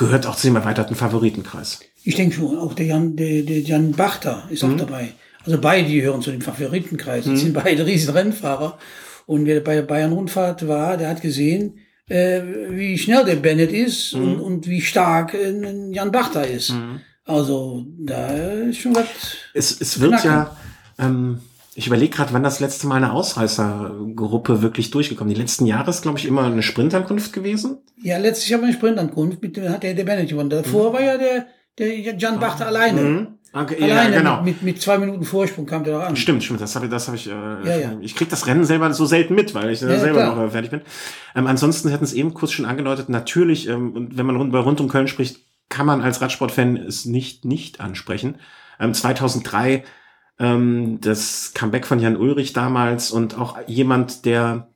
gehört auch zu dem erweiterten Favoritenkreis. Ich denke schon, auch der Jan, der, der Jan Bachter ist mhm. auch dabei. Also beide gehören zu dem Favoritenkreis. Mhm. Das sind beide riesen Rennfahrer. Und wer bei der Bayern-Rundfahrt war, der hat gesehen, äh, wie schnell der Bennett ist mhm. und, und wie stark äh, Jan Bachter ist. Mhm. Also da ist schon was. Es, es wird knacken. ja, ähm, ich überlege gerade, wann das letzte Mal eine Ausreißergruppe wirklich durchgekommen. Die letzten Jahre ist, glaube ich, immer eine Sprintankunft gewesen. Ja, letztlich Jahr eine Sprintankunft, mit hat der, der Bennett gewonnen. Davor mhm. war ja der der Jan Bachter alleine. Mhm. Okay, alleine ja, genau. mit, mit zwei Minuten Vorsprung kam der doch an. Stimmt, stimmt. Das habe ich, das habe ich. Äh, ja, ja. Ich krieg das Rennen selber so selten mit, weil ich äh, ja, selber klar. noch äh, fertig bin. Ähm, ansonsten hätten es eben kurz schon angedeutet. Natürlich, ähm, und wenn man rund, bei rund um Köln spricht, kann man als Radsportfan es nicht nicht ansprechen. Ähm, 2003 ähm, das Comeback von Jan Ulrich damals und auch jemand, der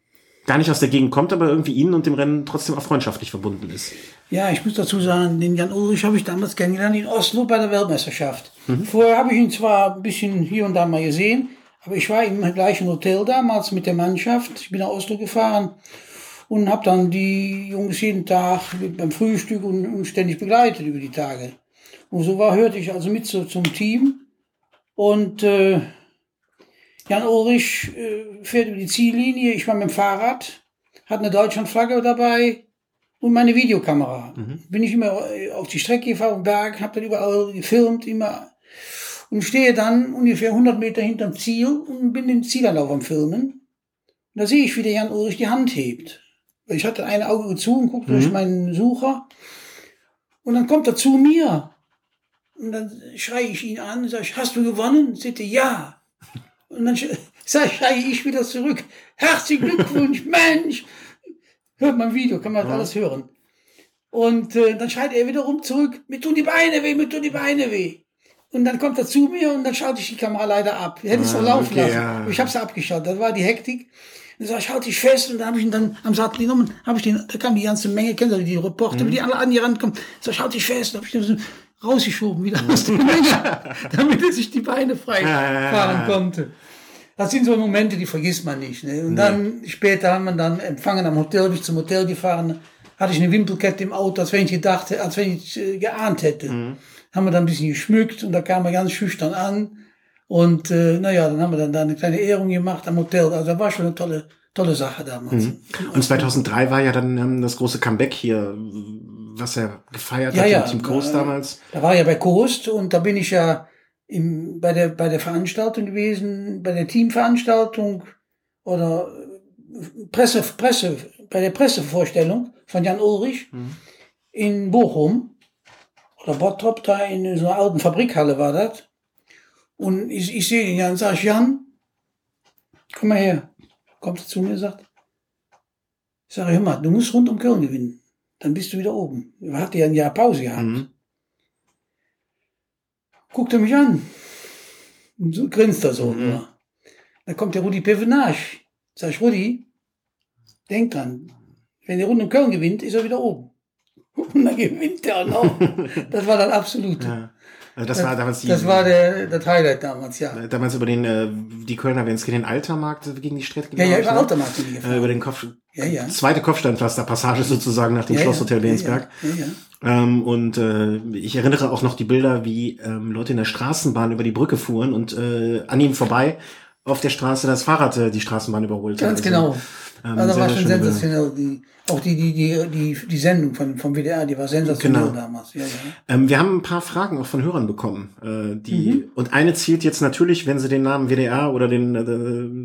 gar nicht aus der Gegend kommt, aber irgendwie ihnen und dem Rennen trotzdem auch freundschaftlich verbunden ist. Ja, ich muss dazu sagen, den Jan Ulrich habe ich damals kennengelernt in Oslo bei der Weltmeisterschaft. Mhm. Vorher habe ich ihn zwar ein bisschen hier und da mal gesehen, aber ich war im gleichen Hotel damals mit der Mannschaft. Ich bin nach Oslo gefahren und habe dann die Jungs jeden Tag beim Frühstück und, und, ständig begleitet über die Tage. Und so war, hörte ich also mit so, zum Team. Und äh, Jan Ulrich äh, fährt über die Ziellinie, ich war mit dem Fahrrad, hat eine Deutschlandflagge dabei und meine Videokamera. Mhm. Bin ich immer äh, auf die Strecke gefahren, Berg, habe dann überall gefilmt, immer und stehe dann ungefähr 100 Meter hinterm Ziel und bin den Zielanlauf am Filmen. Und da sehe ich, wie der Jan Ulrich die Hand hebt. Ich hatte ein Auge zu und guckte mhm. durch meinen Sucher. Und dann kommt er zu mir. Und dann schreie ich ihn an und sage, hast du gewonnen? Sagte, ja. Und dann schreie ich wieder zurück. Herzlichen Glückwunsch, Mensch! Hört man Video, kann man ja. alles hören. Und äh, dann schreit er wiederum zurück, mir tun die Beine weh, mir tun die Beine weh. Und dann kommt er zu mir und dann schaute ich die Kamera leider ab. Ich hätte es ah, doch laufen okay, lassen. Ja. Ich habe es abgeschaut. Das war die Hektik. Dann sag ich, halt dich fest. Und dann habe ich ihn dann am Sattel genommen. Habe ich den, da kam die ganze Menge, kennt ihr die Reporter, mhm. die alle an die Rand kommen. Sag ich, halt dich fest. Habe ich den rausgeschoben wieder aus der Menge, damit er sich die Beine frei fahren konnte. Das sind so Momente, die vergisst man nicht. Ne? Und nee. dann später haben wir dann empfangen am Hotel, bin ich zum Hotel gefahren, hatte ich eine Wimpelkette im Auto, als wenn ich gedacht, als wenn ich äh, geahnt hätte. Mhm. Haben wir dann ein bisschen geschmückt und da kam er ganz schüchtern an. Und äh, naja, dann haben wir dann da eine kleine Ehrung gemacht am Hotel. Also da war schon eine tolle, tolle Sache damals. Mhm. Und 2003 war ja dann ähm, das große Comeback hier, was er gefeiert ja, hat ja, mit Team Coast damals. Da war ja bei Coast und da bin ich ja im, bei, der, bei der Veranstaltung gewesen, bei der Teamveranstaltung oder Presse, Presse, bei der Pressevorstellung von Jan Ulrich mhm. in Bochum oder Bottrop, da in so einer alten Fabrikhalle war das. Und ich, ich sehe ihn ja und sage, Jan, komm mal her. Kommt er zu mir und sagt, ich sage, hör mal, du musst rund um Köln gewinnen. Dann bist du wieder oben. Er hatte ja ein Jahr Pause gehabt. Mhm. Guckt er mich an. Und so grinst er so. Mhm. Dann kommt der Rudi Pevenage. Sag ich, Rudi, denk dran, wenn der Runde um Köln gewinnt, ist er wieder oben. Und dann gewinnt er auch noch. Das war dann absolut. Ja. Also das, das, war damals die, Das war der, der Highlight damals, ja. Damals über den, äh, die Kölner, wenn es gegen den Altermarkt gegen die Strecke Ja, ja, über ne? Altermarkt. Äh, über den Kopf, ja, ja. zweite Kopfsteinpflasterpassage sozusagen nach dem ja, Schlosshotel Lehnsberg. Ja, ja, ja. Ähm, und äh, ich erinnere auch noch die Bilder, wie ähm, Leute in der Straßenbahn über die Brücke fuhren und äh, an ihm vorbei auf der Straße das Fahrrad äh, die Straßenbahn überholt. Ganz also, genau. Ähm, also war schon sensationell. Die, auch die, die, die, die, die Sendung von, vom WDR, die war sensationell genau. damals. Ja, ja. Ähm, wir haben ein paar Fragen auch von Hörern bekommen. Äh, die, mhm. Und eine zielt jetzt natürlich, wenn sie den Namen WDR oder den, äh,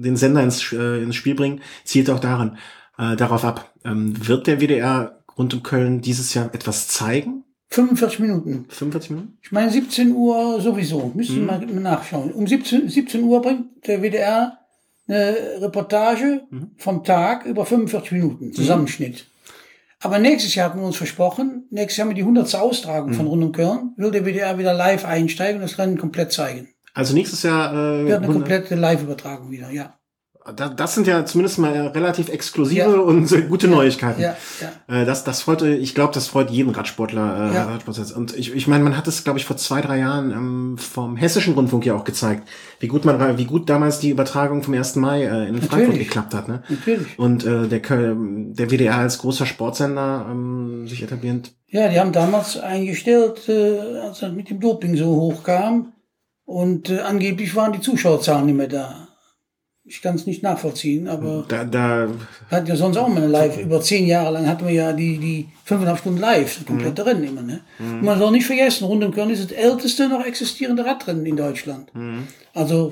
den Sender ins, äh, ins Spiel bringen, zielt auch daran, äh, darauf ab. Ähm, wird der WDR rund um Köln dieses Jahr etwas zeigen? 45 Minuten. 45 Minuten? Ich meine 17 Uhr sowieso. Müssen mhm. wir mal nachschauen. Um 17, 17 Uhr bringt der WDR eine Reportage mhm. vom Tag über 45 Minuten, mhm. Zusammenschnitt. Mhm. Aber nächstes Jahr hatten wir uns versprochen, nächstes Jahr wir die 100. Austragung von mhm. Rund um Köln, will der WDR wieder live einsteigen und das Rennen komplett zeigen. Also nächstes Jahr äh, wird eine komplette Live-Übertragung wieder, ja das sind ja zumindest mal relativ exklusive ja. und gute. Neuigkeiten. Ja. Ja. Äh, das, das freut, ich glaube, das freut jeden Radsportler. Äh, ja. Radsportler. Und ich, ich meine, man hat es, glaube ich, vor zwei, drei Jahren ähm, vom Hessischen Rundfunk ja auch gezeigt, wie gut man, wie gut damals die Übertragung vom 1. Mai äh, in Natürlich. Frankfurt geklappt hat. Ne? Natürlich. Und äh, der, der WDR als großer Sportsender ähm, sich etablierend. Ja, die haben damals eingestellt, äh, als das mit dem Doping so hochkam. Und äh, angeblich waren die Zuschauerzahlen nicht mehr da. Ich kann es nicht nachvollziehen, aber da, da hat ja sonst auch mal eine Live. Über zehn Jahre lang hatten wir ja die, die fünfeinhalb Stunden Live, das komplette mhm. Rennen immer. Ne? Mhm. Man soll nicht vergessen, rund um Köln ist das älteste noch existierende Radrennen in Deutschland. Mhm. Also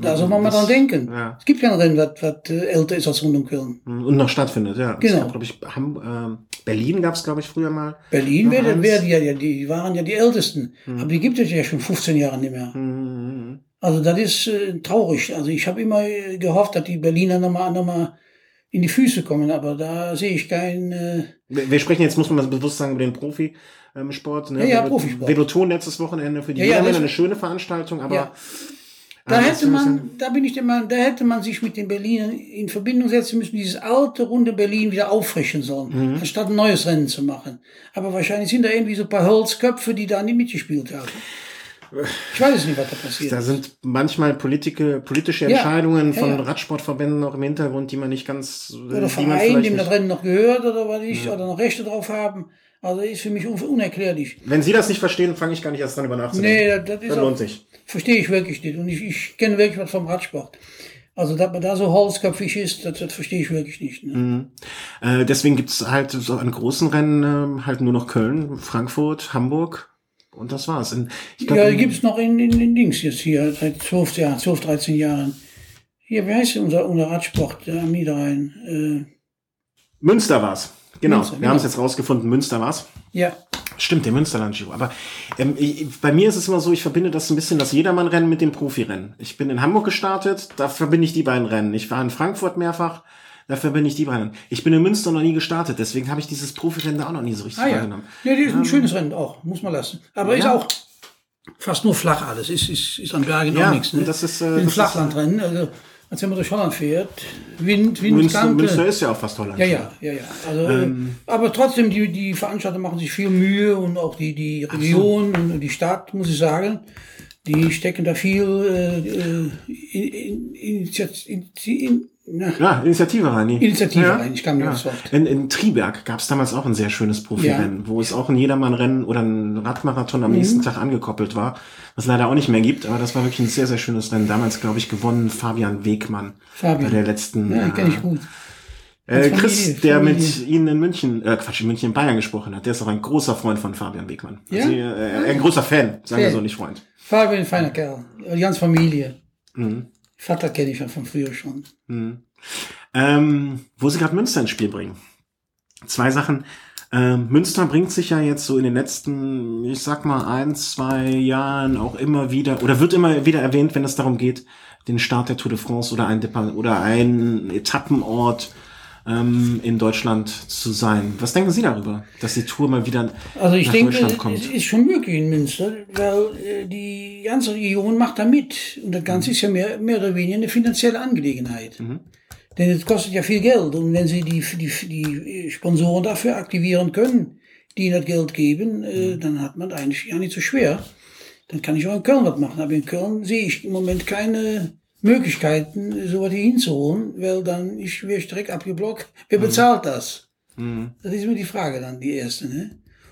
da soll man mal dran denken. Ja. Es gibt kein Rennen, was, was äh, älter ist als rund um Köln. Mhm. Und noch stattfindet, ja. Genau. Gab, ich, Ham, äh, Berlin gab es, glaube ich, früher mal. Berlin wäre wär die, ja, die waren ja die ältesten. Mhm. Aber die gibt es ja schon 15 Jahre nicht mehr. Mhm. Also das ist äh, traurig. Also ich habe immer gehofft, dass die Berliner nochmal noch mal in die Füße kommen, aber da sehe ich keinen. Äh wir sprechen jetzt, muss man das bewusst sagen, über den Profisport. Ne? Ja, ja, Profisport. Veloton letztes Wochenende für die ja, ja, eine schöne Veranstaltung, aber. Ja. Da hätte man, da bin ich der Meinung, da hätte man sich mit den Berlinern in Verbindung setzen müssen, dieses alte runde Berlin wieder auffrischen sollen, mhm. anstatt ein neues Rennen zu machen. Aber wahrscheinlich sind da irgendwie so ein paar Holzköpfe, die da nicht mitgespielt haben. Ich weiß nicht, was da passiert. Da sind manchmal politische, politische Entscheidungen ja, von ja. Radsportverbänden noch im Hintergrund, die man nicht ganz. Oder Vereinen, dem das Rennen noch gehört oder was ich, ja. oder noch Rechte drauf haben. Also ist für mich unerklärlich. Wenn Sie das nicht verstehen, fange ich gar nicht erst dann über nachzudenken. Nee, das, das, das lohnt sich. Verstehe ich wirklich nicht. Und ich, ich kenne wirklich was vom Radsport. Also, dass man da so holzköpfig ist, das, das verstehe ich wirklich nicht. Ne? Mhm. Äh, deswegen gibt's halt so an großen Rennen äh, halt nur noch Köln, Frankfurt, Hamburg. Und das war's. In, glaub, ja, gibt es noch in, in, in Dings jetzt hier, seit 12 Jahren, 12, 13 Jahren. Hier, wie heißt unser, unser Radsport der am Niederrhein? Äh, Münster war's. Genau, Münster, wir genau. haben es jetzt rausgefunden, Münster war's. Ja. Stimmt, der Münsterland Giro. Aber ähm, ich, bei mir ist es immer so, ich verbinde das ein bisschen das Jedermann-Rennen mit dem Profirennen. Ich bin in Hamburg gestartet, da verbinde ich die beiden Rennen. Ich war in Frankfurt mehrfach, Dafür bin ich die Rennen. Ich bin in Münster noch nie gestartet, deswegen habe ich dieses Profirennen auch noch nie so richtig ah, ja. wahrgenommen. Ja, das ist ein ähm, schönes Rennen auch, muss man lassen. Aber ja. ist auch fast nur flach alles. Ist, ist, ist an Bergen ja, auch nichts. Ne? Das ist, äh, ein Flachlandrennen. Also, als wenn man durch Holland fährt, Wind, Wind, Münster, Kante. Münster ist ja auch fast Holland. Ja, ja, ja, ja. Also, ähm, aber trotzdem, die, die Veranstalter machen sich viel Mühe und auch die, die Region so. und die Stadt, muss ich sagen, die stecken da viel äh, äh in, in, in, in, ja, ja Initiative rein. Initiative ja. rein, ich kam nicht ja. aufs Wort. In, in Triberg gab es damals auch ein sehr schönes Profirennen, ja. wo es auch ein Jedermann-Rennen oder ein Radmarathon am mhm. nächsten Tag angekoppelt war, was leider auch nicht mehr gibt, aber das war wirklich ein sehr, sehr schönes Rennen. Damals, glaube ich, gewonnen Fabian Wegmann. Fabian. Bei der letzten. Ja, kenne ich gut. Äh, Chris, der mit Ihnen in München, äh, Quatsch, in München in Bayern gesprochen hat, der ist auch ein großer Freund von Fabian Wegmann. Ja? Also, äh, ein großer Fan, sagen wir so, nicht Freund. Fabian, feiner Kerl. Die ganze Familie. Vater kenne ich ja von früher schon. Ähm, wo Sie gerade Münster ins Spiel bringen. Zwei Sachen. Ähm, Münster bringt sich ja jetzt so in den letzten, ich sag mal, ein, zwei Jahren auch immer wieder, oder wird immer wieder erwähnt, wenn es darum geht, den Start der Tour de France oder ein, Depa- oder ein Etappenort ähm, in Deutschland zu sein. Was denken Sie darüber, dass die Tour mal wieder Also ich nach denke, Deutschland es kommt? ist schon möglich in Münster, weil äh, die ganze Region macht da mit. Und das Ganze ist ja mehr, mehr oder weniger eine finanzielle Angelegenheit. Denn es kostet ja viel Geld. Und wenn Sie die, die, die Sponsoren dafür aktivieren können, die das Geld geben, äh, dann hat man eigentlich gar nicht so schwer. Dann kann ich auch in Köln was machen. Aber in Köln sehe ich im Moment keine Möglichkeiten, so was hier hinzuholen, weil dann ist ich direkt abgeblockt. Wer bezahlt das? Das ist immer die Frage dann, die erste. Ne?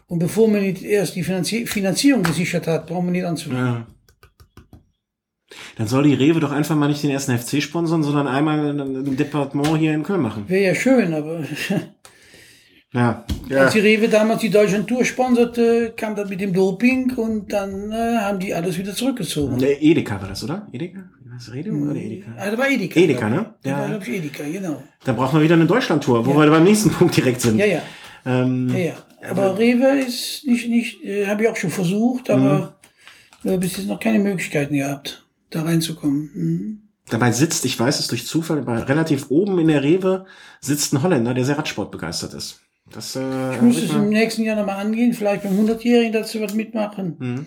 Und bevor man nicht erst die Finanzi Finanzierung gesichert hat, braucht man nicht anzufangen. Ja. Dann soll die Rewe doch einfach mal nicht den ersten FC sponsern, sondern einmal ein Departement hier in Köln machen. Wäre ja schön, aber Ja, ja. als die Rewe damals die Deutschland Tour sponserte, kam das mit dem Doping und dann äh, haben die alles wieder zurückgezogen. Ne, Edeka war das, oder? Edeka? Was Rewe oder Edeka? Ah, das war Edeka. Edeka, ne? Ja. Ja. glaube ich, Edeka, genau. Da braucht man wieder eine Deutschlandtour, wo wir beim nächsten Punkt direkt sind. Ja, ja. Ähm, ja, ja. Aber Rewe ist nicht, nicht äh, habe ich auch schon versucht, aber Mhm. äh, bis jetzt noch keine Möglichkeiten gehabt, da reinzukommen. Mhm. Dabei sitzt, ich weiß es durch Zufall, bei relativ oben in der Rewe sitzt ein Holländer, der sehr Radsport begeistert ist. Das, äh, Ich muss es im nächsten Jahr nochmal angehen, vielleicht beim 100-Jährigen dazu was mitmachen. Mhm.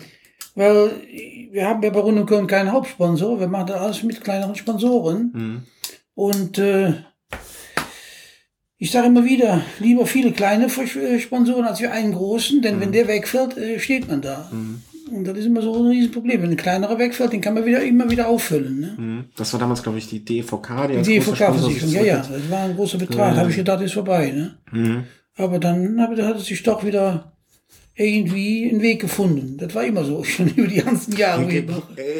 Weil wir haben ja bei Rund um Köln keinen Hauptsponsor, wir machen das alles mit kleineren Sponsoren. Mhm. Und äh, ich sage immer wieder, lieber viele kleine äh, Sponsoren als wir einen großen, denn Mhm. wenn der wegfällt, äh, steht man da. Und das ist immer so ein Riesenproblem. Wenn ein kleinerer wegfällt, den kann man wieder immer wieder auffüllen. Ne? Mhm. Das war damals, glaube ich, die DVK, die Die DVK-Versicherung, ja, ja, das war ein großer Betrag. Habe ich gedacht, ist vorbei. Ne? Mhm. Aber dann hat es sich doch wieder irgendwie einen Weg gefunden. Das war immer so, schon über die ganzen Jahre. Äh,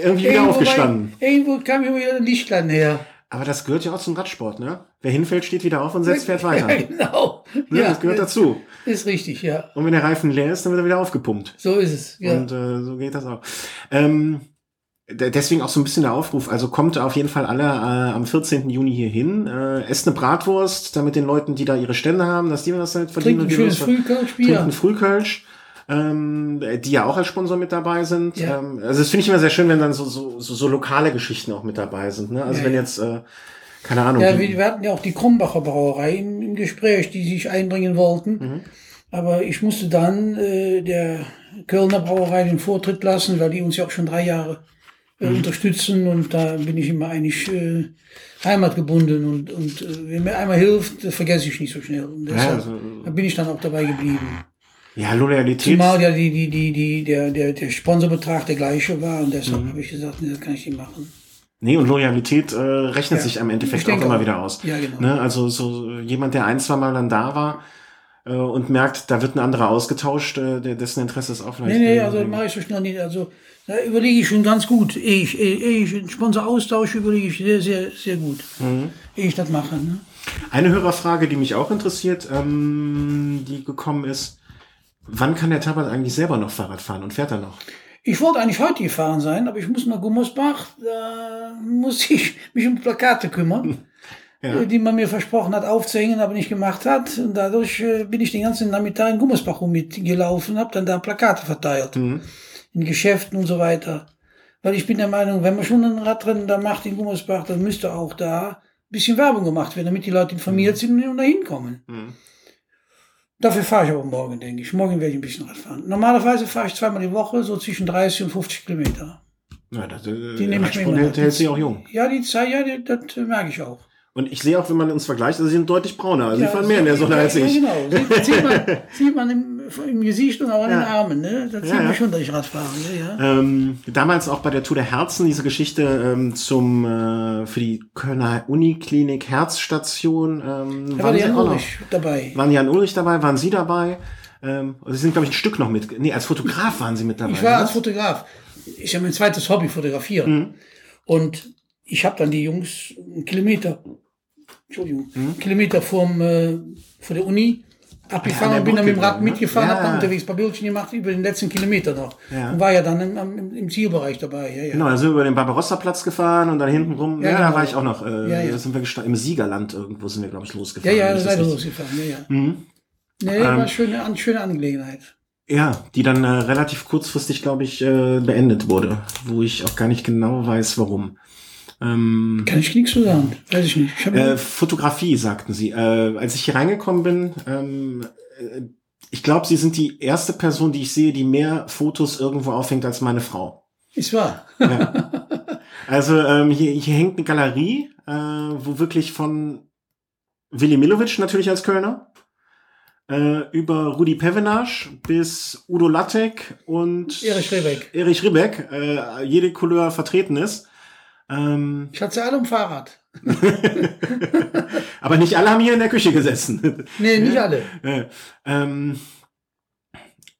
Irgendwie wieder Irgendwo aufgestanden. War, irgendwo kam immer wieder ein Lichtlein her. Aber das gehört ja auch zum Radsport, ne? Wer hinfällt, steht wieder auf und setzt, fährt weiter. Ja, genau. Ne? das gehört dazu. Ist richtig, ja. Und wenn der Reifen leer ist, dann wird er wieder aufgepumpt. So ist es. Ja. Und äh, so geht das auch. Ähm, de- deswegen auch so ein bisschen der Aufruf. Also kommt auf jeden Fall alle äh, am 14. Juni hier hin. Äh, esst eine Bratwurst, damit den Leuten, die da ihre Stände haben, dass die was damit verdienen. Trinkt ein und die schönes Frühkölsch, Bier. ein Frühkölsch. Ähm, die ja auch als Sponsor mit dabei sind. Ja. Ähm, also das finde ich immer sehr schön, wenn dann so, so, so, so lokale Geschichten auch mit dabei sind. Ne? Also Ja, wenn ja. jetzt, äh, keine Ahnung. Ja, wir, wir hatten ja auch die Krumbacher Brauerei im, im Gespräch, die sich einbringen wollten. Mhm. Aber ich musste dann äh, der Kölner Brauerei den Vortritt lassen, weil die uns ja auch schon drei Jahre äh, Mhm. unterstützen und da bin ich immer eigentlich äh, heimatgebunden und, und äh, wer mir einmal hilft, vergesse ich nicht so schnell. Und deshalb also- da bin ich dann auch dabei geblieben. Ja, Loyalität. Zumal ja die, die, die, die, der, der, der Sponsorbetrag der gleiche war und Mhm. deshalb habe ich gesagt, nee, das kann ich nicht machen. Nee, und Loyalität äh, rechnet Ja. sich am Ich Endeffekt auch immer auch. wieder aus. Ja, genau. Ne? Also so jemand, der ein, zwei Mal dann da war äh, und merkt, da wird ein anderer ausgetauscht, äh, der, dessen Interesse ist auch vielleicht. Nee, nee, also mache ich so schnell nicht. Also da überlege ich schon ganz gut. Ehe ich, ehe ich einen Sponsor austausche, überlege ich sehr, sehr, sehr gut. Ehe ich das mache. Ne? Eine Hörerfrage, die mich auch interessiert, ähm, die gekommen ist, wann kann der Tabat eigentlich selber noch Fahrrad fahren und fährt er noch? Ich wollte eigentlich heute gefahren sein, aber ich muss nach Gummersbach. Da muss ich mich um Plakate kümmern, Ja. äh, die man mir versprochen hat aufzuhängen, aber nicht gemacht hat. Und dadurch äh, bin ich den ganzen Nachmittag in Gummersbach rum mitgelaufen, habe dann da Plakate verteilt. Mhm. In Geschäften und so weiter. Weil ich bin der Meinung, wenn man schon ein Radrennen da macht in Gummersbach, dann müsste auch da ein bisschen Werbung gemacht werden, damit die Leute informiert sind und da hinkommen. Mhm. Dafür fahre ich aber morgen, denke ich. Morgen werde ich ein bisschen Rad fahren. Normalerweise fahre ich zweimal die Woche, so zwischen 30 und 50 Kilometer. Ja, das, äh, Die nehme ich mir hält, hält sich auch jung. Ja, die Zeit, ja, die, das äh, merke ich auch. Und ich sehe auch, wenn man uns vergleicht, also sie sind deutlich brauner. Also ja, sie fahren mehr in der Sonne ja, als ich. Ja, genau. Sieht, sieht man, sieht man im, im Gesicht und auch an den. Armen. Ne? Das sieht Ja, ja. schon, dass ich Rad fahre. Ja, ja. Ähm, damals auch bei der Tour der Herzen, diese Geschichte ähm, zum äh, für die Kölner Uniklinik Herzstation. Ähm, Da war der Sie Jan? Ulrich dabei. Waren Jan Ulrich dabei? Waren Sie dabei? Ähm, Sie sind, glaube ich, ein Stück noch mit. Nee, als Fotograf waren Sie mit dabei. Ich war ne? als Fotograf. Ich habe mein zweites Hobby, fotografieren. Mhm. Und ich habe dann die Jungs einen Kilometer Entschuldigung, Kilometer vom, äh, von der Uni abgefahren Ja, und bin dann mit dem Rad mitgefahren, Ja. hab dann unterwegs ein paar Bildchen gemacht über den letzten Kilometer noch. Ja. Und war ja dann im, im, Zielbereich dabei. Ja, ja. Genau, da sind wir über den Barbarossa-Platz gefahren und dann hinten rum, ja, Ja, da genau. war ich auch noch, äh, Ja, ja. da sind wir im Siegerland irgendwo sind wir, glaube ich, Ja, losgefahren. ja, wenn da seid ihr losgefahren. Ja, ja. Mhm. Nee, war eine schöne, eine schöne Angelegenheit. Ja, die dann äh, relativ kurzfristig, glaube ich, äh, beendet wurde, wo ich auch gar nicht genau weiß, warum. Ähm, Kann ich nichts zu sagen. Weiß ich nicht. Ich äh, Fotografie, sagten sie. Äh, als ich hier reingekommen bin, ähm, äh, ich glaube, sie sind die erste Person, die ich sehe, die mehr Fotos irgendwo aufhängt als meine Frau. ist wahr. Also ähm, hier, hier hängt eine Galerie, äh, wo wirklich von Willy Milovic natürlich als Kölner, äh, über Rudi Pevenage bis Udo Lattek und Erich Rebeck. Erich Ribbeck, äh, jede Couleur vertreten ist. Ähm, Ich hatte sie alle am Fahrrad. aber nicht alle haben hier in der Küche gesessen. Nee, nicht alle. Äh, ähm,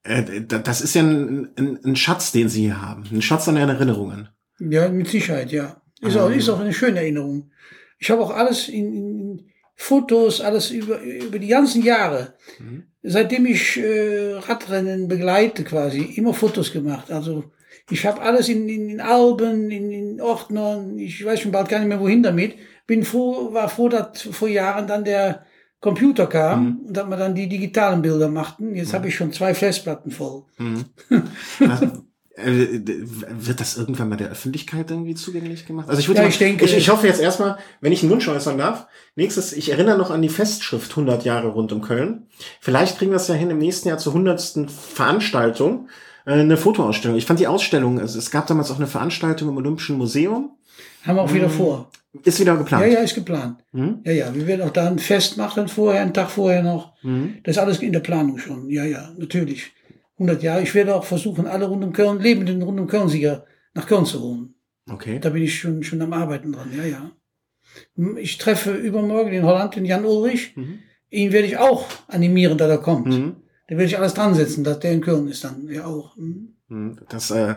äh, da- das ist ja ein, ein, ein Schatz, den Sie hier haben. Ein Schatz an Erinnerungen. Ja, mit Sicherheit, ja. Ist, auch, ist auch eine schöne Erinnerung. Ich habe auch alles in, in Fotos, alles über, über die ganzen Jahre, seitdem ich äh, Radrennen begleite quasi, immer Fotos gemacht. Also ich habe alles in, in, in Alben, in, in Ordnern, ich weiß schon bald gar nicht mehr wohin damit. Bin froh, war froh, dass vor Jahren dann der Computer kam und dass wir dann die digitalen Bilder machten. Jetzt habe ich schon zwei Festplatten voll. Was, äh, wird das irgendwann mal der Öffentlichkeit irgendwie zugänglich gemacht? Also ich würde Ja, mal, ich denke- ich, ich hoffe jetzt erstmal, wenn ich einen Wunsch äußern darf. Nächstes, ich erinnere noch an die Festschrift 100 Jahre rund um Köln. Vielleicht kriegen wir es ja hin im nächsten Jahr zur 100. Veranstaltung. Äh, Eine Fotoausstellung. Ich fand die Ausstellung, also es gab damals auch eine Veranstaltung im Olympischen Museum. Haben wir auch wieder vor. Ist wieder geplant. Ja, ja, ist geplant. Mhm. Ja, ja, wir werden auch da ein Fest machen vorher, einen Tag vorher noch. Mhm. Das ist alles in der Planung schon. Ja, ja, natürlich. 100 Jahre. Ich werde auch versuchen, alle rund um Köln, lebenden rund um Köln-Sieger nach Köln zu holen. Okay. Da bin ich schon, schon am Arbeiten dran. Ja, ja. Ich treffe übermorgen in Holland den Jan Ulrich. Ihn werde ich auch animieren, dass er kommt. Mhm. Da werde ich alles dran setzen, dass der in Köln ist dann. Ja, auch. Mhm. Mhm. Das äh,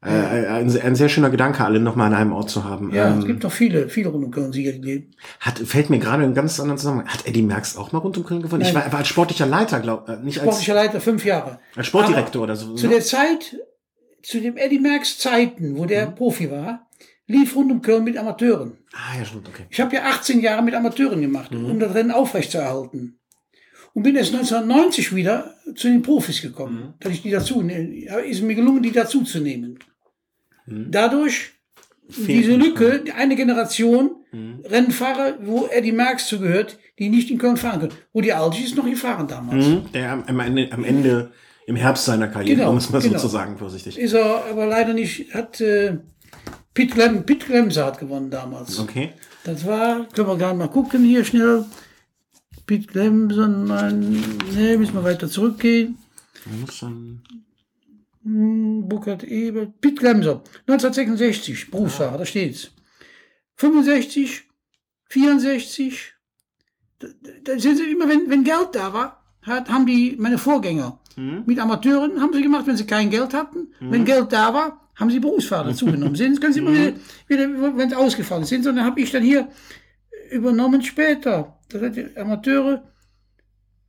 äh, ein, ein sehr schöner Gedanke, alle nochmal an einem Ort zu haben. Ja, Ähm, es gibt noch viele, viele rund um Köln-Sieger, die leben. Hat, fällt mir gerade in ganz anderen Zusammenhang. Hat Eddie Merckx auch mal rund um Köln gewonnen? Ich war, war als sportlicher Leiter, glaube äh, nicht als, Sportlicher Leiter, fünf Jahre. als Sportdirektor oder so. Zu ne? der Zeit, zu dem Eddie Merckx Zeiten, wo der Profi war, lief rund um Köln mit Amateuren. ah, ja, stimmt, okay. Ich habe ja 18 Jahre mit Amateuren gemacht, um das Rennen aufrechtzuerhalten. Und bin erst 1990 wieder zu den Profis gekommen. Dass ich die dazu, ne- ist mir gelungen, die dazu zu nehmen. Dadurch diese Lücke, eine Generation Rennfahrer, wo Eddie Merckx zugehört, die nicht in Köln fahren können. Rudi Altig ist noch gefahren damals. Mhm. Der am, Ende, am Ende, im Herbst seiner Karriere, Genau, um es mal so genau. zu sagen, vorsichtig. Ist er aber leider nicht, hat äh, Pete, Glem, Pete Glemser hat gewonnen damals. Okay. Das war, können wir gerade mal gucken hier schnell. Pete Glemser, nein, nee, müssen wir weiter zurückgehen. Muss dann, Hm, Burkhard Ebert, Pete Glemser, 1966, Berufsfahrer, da steht's. 65, 64, da, da sind sie immer, wenn, wenn Geld da war, hat, haben die, meine Vorgänger, mit Amateuren, haben sie gemacht, wenn sie kein Geld hatten. Wenn Geld da war, haben sie Berufsfahrer dazugenommen. Sehen Sie, können Sie immer wieder, wieder wenn sie ausgefallen sind, sondern habe ich dann hier übernommen später. Das hat die Amateure,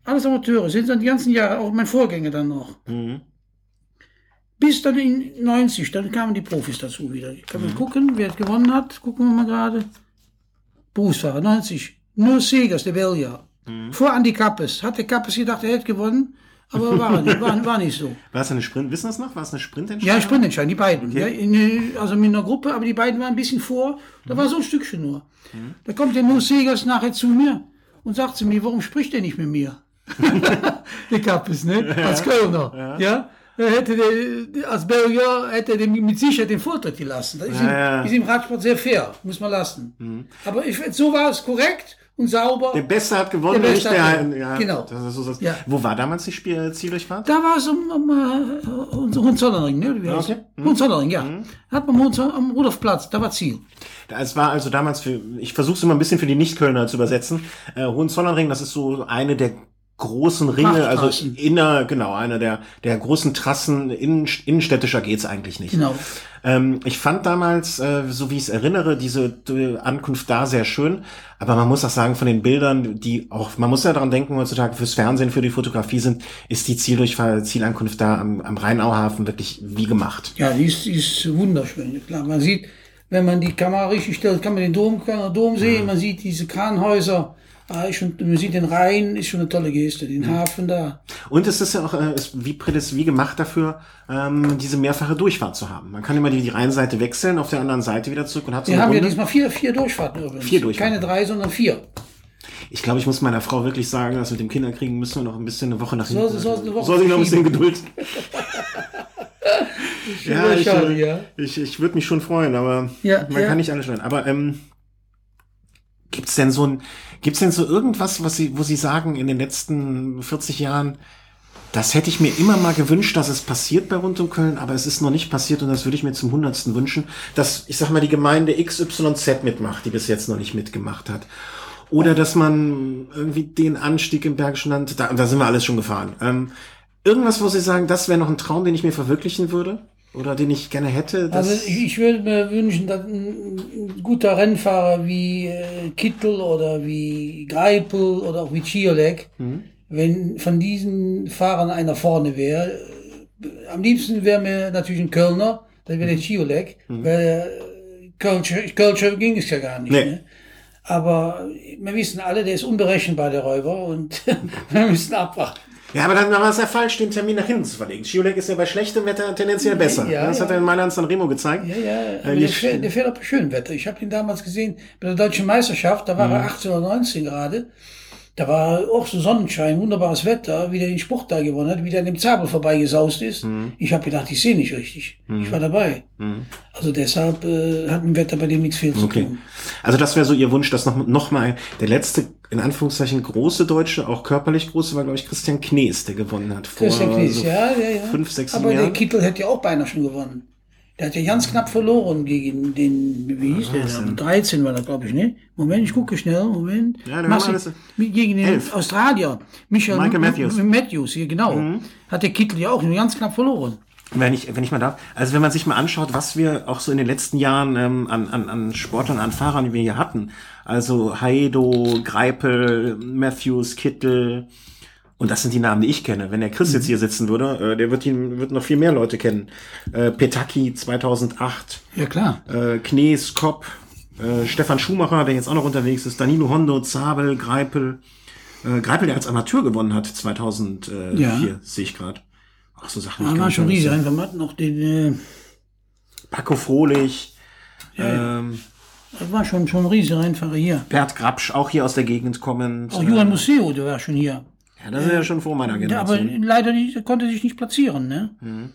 alles Amateure, sind dann die ganzen Jahre, auch mein Vorgänger dann noch. mhm. Bis dann in 90, dann kamen die Profis dazu wieder. Ich kann mal gucken, wer gewonnen hat. Gucken wir mal gerade. Berufsfahrer, 90. Nur Segers, der Belgier. Vor Andy Kappes. Hat der Kappes gedacht, er hätte gewonnen, aber war, nicht, war, war nicht so. War es eine Sprint, wissen Sie das noch? War es eine Sprintentscheidung? Ja, Sprintentscheidung, die beiden. Ja, in, also mit einer Gruppe, aber die beiden waren ein bisschen vor. Da war so ein Stückchen nur. Da kommt der Nur Segers nachher zu mir und sagt zu mir, warum spricht er nicht mit mir? der Kappes, ne? Als Kölner. Ja. Da hätte der, als Belgier hätte er mit Sicherheit den Vortritt gelassen. Das ist, im, ja. ist im Radsport sehr fair, muss man lassen. Aber ich, so war es korrekt und sauber. Der Beste hat gewonnen, Der nicht Beste der. hat gewonnen. Ja, Genau. So, das, Ja. Wo war damals die Spiel Zieldurchfahrt? Da war es um, um äh, Hohenzollernring, ne? Wie Okay. okay. Hohenzollernring, ja. Hat man Hohenzoll- am Rudolfplatz, da war Ziel. Es war also damals für, ich versuche es immer ein bisschen für die Nicht-Kölner zu übersetzen. Äh, Hohenzollernring, das ist so eine der großen Ringe, also inner, genau, einer der, der großen Trassen, innen, innenstädtischer geht's eigentlich nicht. Genau. Ähm, ich fand damals, äh, so wie ich es erinnere, diese Ankunft da sehr schön, aber man muss auch sagen, von den Bildern, die auch, man muss ja daran denken, heutzutage fürs Fernsehen, für die Fotografie sind, ist die Zieldurchfall, Zielankunft da am, am Rheinauhafen wirklich wie gemacht. Ja, die ist, die ist wunderschön, klar. Man sieht, wenn man die Kamera richtig stellt, kann man den Dom, kann den Dom sehen, ja. man sieht diese Kranhäuser, Ah, ist schon, man sieht den Rhein, ist schon eine tolle Geste, den Hafen da. Und es ist ja auch äh, ist wie, wie gemacht dafür, ähm, diese mehrfache Durchfahrt zu haben. Man kann immer die, die Rheinseite wechseln, auf der anderen Seite wieder zurück und hat so Wir haben Runde. ja diesmal vier, vier Durchfahrten übrigens. Vier Durchfahrten. Keine drei, sondern vier. Ich glaube, ich muss meiner Frau wirklich sagen, dass mit dem Kinderkriegen müssen wir noch ein bisschen eine Woche nach hinten. So, so, eine Woche soll sich noch ein bisschen Geduld. ja, ich, schade, äh, ja. ich, ich würde mich schon freuen, aber ja, man ja. kann nicht alles schneiden. Aber ähm, gibt's denn so ein Gibt's denn so irgendwas, was Sie, wo Sie sagen, in den letzten 40 Jahren, das hätte ich mir immer mal gewünscht, dass es passiert bei Rund um Köln, aber es ist noch nicht passiert und das würde ich mir zum hundertsten wünschen, dass, ich sag mal, die Gemeinde XYZ mitmacht, die bis jetzt noch nicht mitgemacht hat. Oder dass man irgendwie den Anstieg im Bergischen Land, da, da sind wir alles schon gefahren. Ähm, irgendwas, wo Sie sagen, das wäre noch ein Traum, den ich mir verwirklichen würde? Oder den ich gerne hätte? also ich, würde mir wünschen, dass ein, guter Rennfahrer wie äh, Kittel oder wie Greipel oder auch wie Ciolek, mhm. wenn von diesen Fahrern einer vorne wäre, äh, am liebsten wäre mir natürlich ein Kölner, dann wäre der Ciolek, mhm. weil äh, Kölsche, Kölsche ging es ja gar nicht. Nee. Ne? Aber wir wissen alle, der ist unberechenbar, der Räuber, und wir müssen abwarten. Ja, aber dann war es ja falsch, den Termin nach hinten zu verlegen. Schiolek ist ja bei schlechtem Wetter tendenziell besser. Ja, das ja. hat er in Mailand San Remo gezeigt. Ja, ja. Äh, der, fährt, der fährt auch bei schönem Wetter. Ich habe ihn damals gesehen bei der Deutschen Meisterschaft, da war mhm. er 18 oder 19 gerade. Da war auch so Sonnenschein, wunderbares Wetter, wie der den Spruch da gewonnen hat, wie der an dem Zabel vorbeigesaust ist. Mhm. Ich habe gedacht, ich sehe nicht richtig. Mhm. Ich war dabei. Mhm. Also deshalb äh, hat im Wetter bei dem nichts viel zu okay. tun. Also das wäre so Ihr Wunsch, dass noch, noch mal der letzte, in Anführungszeichen, große Deutsche, auch körperlich große, war, glaube ich, Christian Knees, der gewonnen hat. Vor Christian Knees, so ja, ja, ja. Fünf, sechs Aber Jahren. der Kittel hätte ja auch beinahe schon gewonnen. Der hat ja ganz knapp verloren gegen den, wie hieß der? 13 war das, glaube ich, ne? Moment, ich gucke schnell, Moment. Ja, der Massi, alles gegen den elf. Australier. Michael Michael Matthews. Matthews, hier, genau. Mhm. Hat der Kittel ja auch nur ganz knapp verloren. Wenn ich, wenn ich mal darf, also wenn man sich mal anschaut, was wir auch so in den letzten Jahren ähm, an, an, an Sportlern, an Fahrern, die wir hier hatten, also Haido, Greipel, Matthews, Kittel, und das sind die Namen, die ich kenne. Wenn der Chris mhm. jetzt hier sitzen würde, äh, der wird ihn, wird noch viel mehr Leute kennen. Äh, Petaki 2008. Ja, klar. Äh, Knees, Kopp, äh, Stefan Schumacher, der jetzt auch noch unterwegs ist, Danilo Hondo, Zabel, Greipel. Äh, Greipel, der als Amateur gewonnen hat 2004, ja. sehe ich gerade. Ach, so Sachen. Ah, war schon riesig. Einfach mal noch den, äh Paco Frohlich. Ja, ähm, Das war schon, schon ein riesig Rennfahrer hier. Bert Grabsch, auch hier aus der Gegend kommend. Auch Johann Museo, der war schon hier. Ja, das ist ja schon vor meiner Generation. Ja, aber leider nicht, konnte sich nicht platzieren. Ne? Mhm.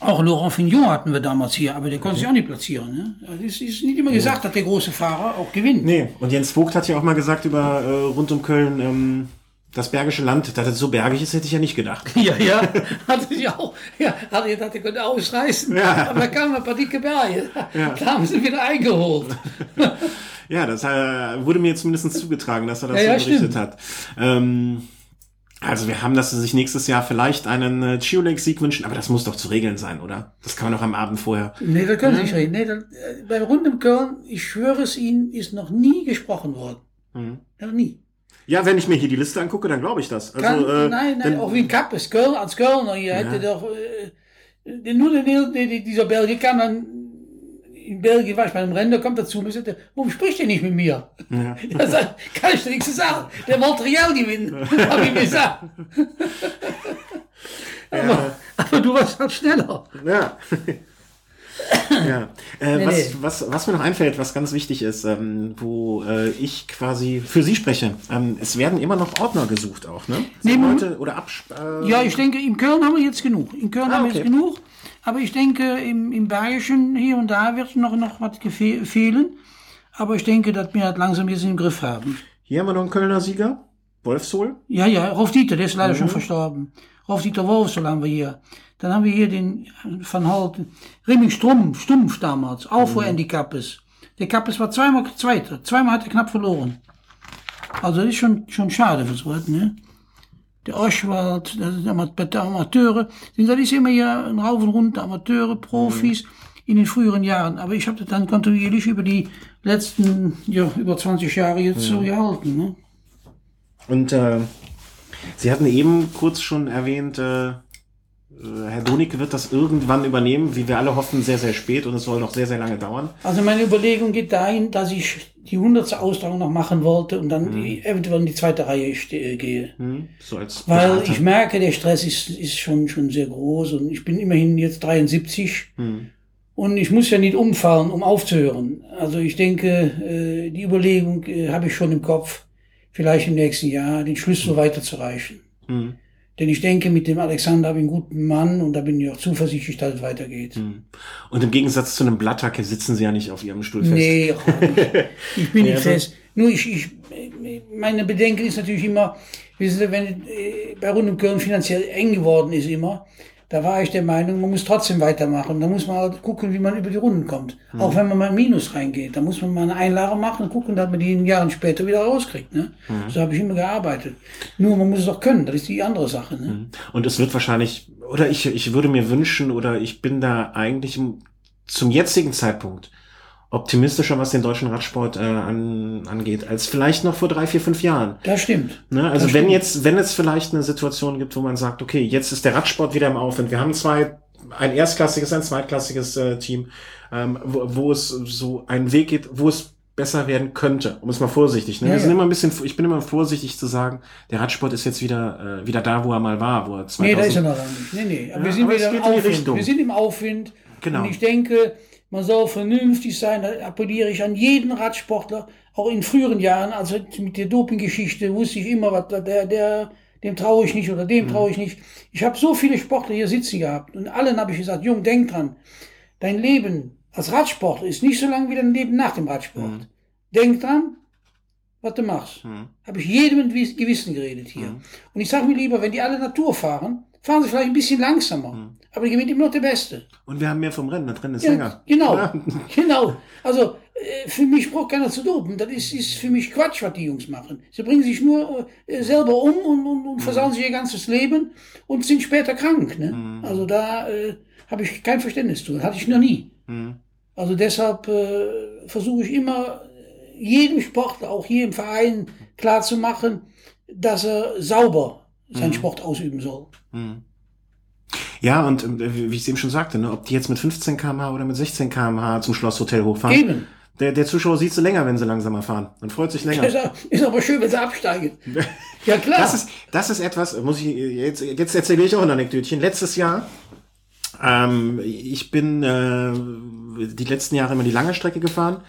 Auch Laurent Fignon hatten wir damals hier, aber der konnte mhm. sich auch nicht platzieren. Ne? Es ist nicht immer gesagt, dass der große Fahrer auch gewinnt. Nee, und Jens Vogt hat ja auch mal gesagt über äh, rund um Köln, ähm, das Bergische Land, dass es so bergig ist, hätte ich ja nicht gedacht. Ja, ja, hatte ich auch. Ja, hatte ich gedacht, ich könnte ausreißen. Ja. Aber da kamen ein paar dicke Berge. Ja. Da haben sie wieder eingeholt. ja, das äh, wurde mir zumindest zugetragen, dass er das ja, so berichtet hat. Ähm, also wir haben, dass sie sich nächstes Jahr vielleicht einen äh, Cheerleague-Sieg wünschen, aber das muss doch zu regeln sein, oder? Das kann man doch am Abend vorher. Nee, das können Sie nicht regeln. Nee, das, äh, bei Rund um Köln, ich schwöre es Ihnen, ist noch nie gesprochen worden. Mhm. Noch nie. Ja, wenn ich mir hier die Liste angucke, dann glaube ich das. Also, kann, äh, nein, nein, auch wie ein Kapp ist. Köln, als Kölner hier ja. hätte doch, äh, nur der, der, dieser Belgier kann dann in Belgien war ich bei einem Rennen, kommt dazu und sagt, warum spricht ihr nicht mit mir? Ja. Da sagt, kann ich dir nichts sagen. Der wollte real gewinnen, habe ich gesagt. Ja. Aber, aber, du warst halt schneller. Ja. ja. Äh, nee, was, nee. Was, was mir noch einfällt, was ganz wichtig ist, ähm, wo äh, ich quasi für Sie spreche, ähm, es werden immer noch Ordner gesucht auch, ne? Nee, Leute oder Abs äh, Ja, ich denke, in Köln haben wir jetzt genug. In Köln ah, haben wir okay. jetzt genug. Aber ich denke, im, im Bergischen hier und da wird noch, noch was fehlen. Aber ich denke, dass wir das langsam jetzt im Griff haben. Hier haben wir noch einen Kölner Sieger. Wolfsohl? Ja, ja, Rolf Dieter, der ist leider mhm. schon verstorben. Rolf Dieter Wolfsohl haben wir hier. Dann haben wir hier den Van Halt, Remming Stumpf, Stumpf damals, auch mhm. vor Andy Kappes. Der Kappes war zweimal Zweiter, zweimal hat er knapp verloren. Also das ist schon, schon schade fürs Wort, ne? Der Oschwald, das sind Amateure, das ist immer ja ein Rauf und runter, Amateure, Profis. Mhm in den früheren Jahren. Aber ich habe das dann kontinuierlich über die letzten, ja, über 20 Jahre jetzt ja. so gehalten. Ne? Und äh, Sie hatten eben kurz schon erwähnt, äh, Herr Donig wird das irgendwann übernehmen, wie wir alle hoffen, sehr, sehr spät und es soll noch sehr, sehr lange dauern. Also meine Überlegung geht dahin, dass ich die hundertste Austragung noch machen wollte und dann mhm. eventuell in die zweite Reihe gehe. Mhm. So als Weil ich merke, der Stress ist, ist schon, schon sehr groß und ich bin immerhin jetzt 73. Mhm. Und ich muss ja nicht umfahren, um aufzuhören. Also ich denke, äh, die Überlegung äh, habe ich schon im Kopf, vielleicht im nächsten Jahr den Schlüssel weiterzureichen. Mhm. Denn ich denke, mit dem Alexander habe ich einen guten Mann und da bin ich auch zuversichtlich, dass es weitergeht. Mhm. Und im Gegensatz zu einem Blatthacke sitzen Sie ja nicht auf Ihrem Stuhl fest. Nee, ich bin nicht fest. Nur ich, ich, meine Bedenken ist natürlich immer, wissen Sie, wenn äh, bei Rund um Köln finanziell eng geworden ist immer, da war ich der Meinung, man muss trotzdem weitermachen. Da muss man halt gucken, wie man über die Runden kommt. Mhm. Auch wenn man mal in Minus reingeht. Da muss man mal eine Einlage machen und gucken, dass man die in Jahren später wieder rauskriegt. Ne? Mhm. So habe ich immer gearbeitet. Nur man muss es auch können, das ist die andere Sache. Ne? Mhm. Und es wird wahrscheinlich, oder ich, ich würde mir wünschen, oder ich bin da eigentlich zum jetzigen Zeitpunkt optimistischer, was den deutschen Radsport äh, an, angeht, als vielleicht noch vor drei, vier, fünf Jahren. Das stimmt. Ne? Also das wenn stimmt. jetzt, wenn es vielleicht eine Situation gibt, wo man sagt, okay, jetzt ist der Radsport wieder im Aufwind, wir haben zwei, ein erstklassiges, ein zweitklassiges äh, Team, ähm, wo, wo es so einen Weg geht, wo es besser werden könnte, um es mal vorsichtig. Ne? Ja, wir sind ja. immer ein bisschen, ich bin immer vorsichtig zu sagen, der Radsport ist jetzt wieder äh, wieder da, wo er mal war, wo er 2000 Nee, da ist er noch nicht. Nee, nee, aber ja, wir sind wieder im Aufwind. Wir sind im Aufwind. Genau. Und ich denke, man soll vernünftig sein, da appelliere ich an jeden Radsportler, auch in früheren Jahren, also mit der Dopinggeschichte wusste ich immer, was der, der, dem traue ich nicht oder dem mhm. traue ich nicht. Ich habe so viele Sportler hier sitzen gehabt und allen habe ich gesagt, Jung, denk dran, dein Leben als Radsportler ist nicht so lang wie dein Leben nach dem Radsport. Mhm. Denk dran, was du machst. Mhm. Habe ich jedem mit Gewissen geredet hier. Mhm. Und ich sage mir lieber, wenn die alle Natur fahren, fahren sie vielleicht ein bisschen langsamer. Mhm. Aber gewinnt immer noch der Beste. Und wir haben mehr vom Rennen, das Rennen ist ja, länger. Genau, ja. genau. Also äh, für mich braucht keiner zu dopen. Das ist, ist für mich Quatsch, was die Jungs machen. Sie bringen sich nur äh, selber um und, und, und mhm. versauen sich ihr ganzes Leben und sind später krank. Ne? Mhm. Also da äh, habe ich kein Verständnis zu. Hatte ich noch nie. Mhm. Also deshalb äh, versuche ich immer jedem Sportler, auch hier im Verein, klar zu machen, dass er sauber seinen mhm. Sport ausüben soll. Mhm. Ja, und äh, wie ich es eben schon sagte, ne, ob die jetzt mit 15 km/h oder mit 16 km/h zum Schlosshotel hochfahren. Eben. Der, der Zuschauer sieht sie länger, wenn sie langsamer fahren und freut sich länger. Ist aber schön, wenn sie absteigen. ja, klar. Das ist, das ist etwas, muss ich, jetzt, jetzt erzähle ich auch ein Anekdötchen. Letztes Jahr, ähm, ich bin äh, die letzten Jahre immer die lange Strecke gefahren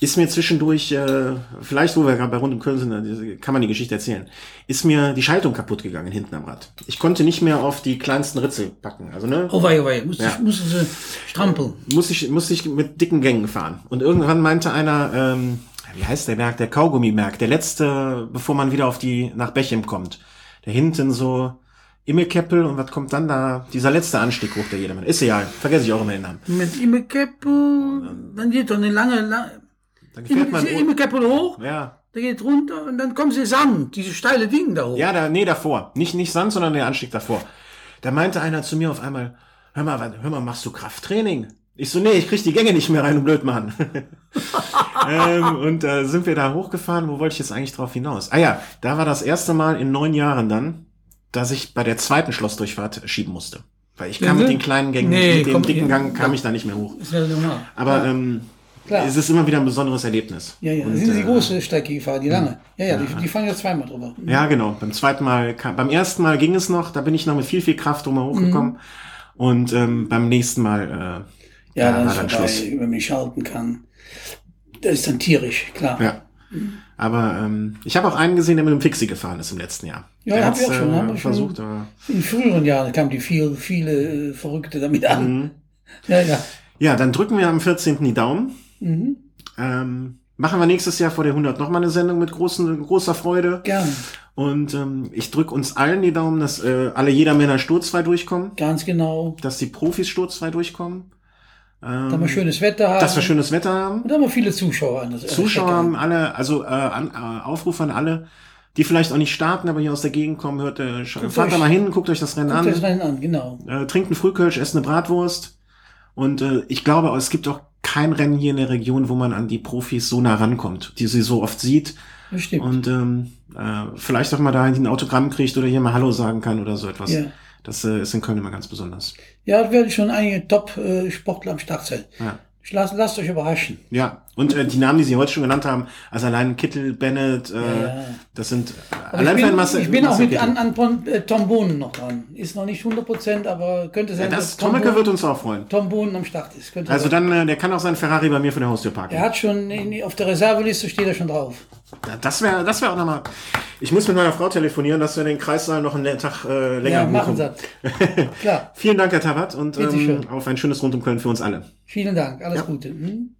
ist mir zwischendurch, äh, vielleicht wo wir gerade bei Rund um Köln sind, kann man die Geschichte erzählen, ist mir die Schaltung kaputt gegangen hinten am Rad. Ich konnte nicht mehr auf die kleinsten Ritzel packen. Also, ne? Oh wei, oh wei, musste, ja. ich, musste sie strampeln. Muss ich, muss ich mit dicken Gängen fahren. Und irgendwann meinte einer, ähm, wie heißt der Berg, der Kaugummiberg, der letzte, bevor man wieder auf die, nach Bechem kommt. Der hinten so, Immekeppel und was kommt dann da? Dieser letzte Anstieg hoch, der jedermann. Ist egal, vergesse ich auch immer den Namen. Mit Immekeppel, dann geht doch eine lange, lange dann fährt man immer Kappel hoch. Ja. Da geht runter und dann kommen sie Sand, diese steile Ding da hoch. Ja, da, nee, davor. Nicht, nicht Sand, sondern der Anstieg davor. Da meinte einer zu mir auf einmal, hör mal, hör mal, machst du Krafttraining? Ich so, nee, ich krieg die Gänge nicht mehr rein, du Blödmann. ähm, und äh, sind wir da hochgefahren, wo wollte ich jetzt eigentlich drauf hinaus? Ah ja, da war das erste Mal in neun Jahren dann, dass ich bei der zweiten Schlossdurchfahrt schieben musste. Weil ich kam mhm. mit den kleinen Gängen, nee, mit dem dicken Gang kam ich da nicht mehr hoch. Ist ja normal. Aber ja. ähm, Klar. Es ist immer wieder ein besonderes Erlebnis. Ja, ja. Und, sind die äh, große Strecke die lange? Ja, ja, ja. Die, die, fahren ja zweimal drüber. Mhm. Ja, genau. Beim zweiten Mal, kam, beim ersten Mal ging es noch, da bin ich noch mit viel, viel Kraft drüber hochgekommen. Mhm. Und ähm, beim nächsten Mal, äh, ja, da war dann Schluss. Über mich schalten kann. Das ist dann tierisch, klar. Ja. Mhm. Aber ähm, ich habe auch einen gesehen, der mit einem Fixie gefahren ist im letzten Jahr. Ja, habe ich auch schon. Äh, haben wir versucht. Schon, in früheren Jahren kamen die viel, viele äh, Verrückte damit an. Mhm. Ja, ja. Ja, dann drücken wir am 14. die Daumen. Mhm. Ähm, machen wir nächstes Jahr vor der 100 nochmal eine Sendung mit großen, großer Freude. Gerne. Und ähm, ich drücke uns allen die Daumen, dass äh, alle Jedermänner sturzfrei durchkommen. Ganz genau. Dass die Profis sturzfrei durchkommen. Ähm, dass wir schönes Wetter haben. Dass wir schönes Wetter haben. Und da haben wir viele Zuschauer an das Zuschauer haben alle, also äh, an, äh, Aufruf an alle, die vielleicht auch nicht starten, aber hier aus der Gegend kommen, hört, äh, fahrt da mal hin, guckt euch das Rennen guckt an. Das Rennen an, genau. Äh, trinkt einen Frühkölsch, esst eine Bratwurst. Und äh, ich glaube, es gibt auch kein Rennen hier in der Region, wo man an die Profis so nah rankommt, die sie so oft sieht. Das stimmt. Und ähm, äh, vielleicht auch mal da ein Autogramm kriegt oder hier mal Hallo sagen kann oder so etwas. Ja. Das äh, ist in Köln immer ganz besonders. Ja, da werde schon einige Top-Sportler am Start sein. Ja. Lasst, lasst euch überraschen. Ja, und äh, die Namen, die Sie heute schon genannt haben, also allein Kittel, Bennett, äh, ja. das sind äh, allein ich bin, Masse, ich bin Masse auch mit an, an äh, Tom Bohnen noch dran. Ist noch nicht 100%, aber könnte sein, ja, das, dass Tom Tommeke wird uns auch freuen. Tom Bohnen am Start ist. Könnte also sein. dann, äh, der kann auch seinen Ferrari bei mir vor der Haustür parken. Er hat schon, in, auf der Reserveliste steht er schon drauf. Ja, das wäre das wäre auch nochmal. Ich muss mit meiner Frau telefonieren, dass wir den Kreissaal noch einen Tag äh, länger ja, machen. Sie. Klar. Vielen Dank, Herr Tabat, und ähm, auf ein schönes Rund um Köln für uns alle. Vielen Dank, alles ja. Gute. Hm?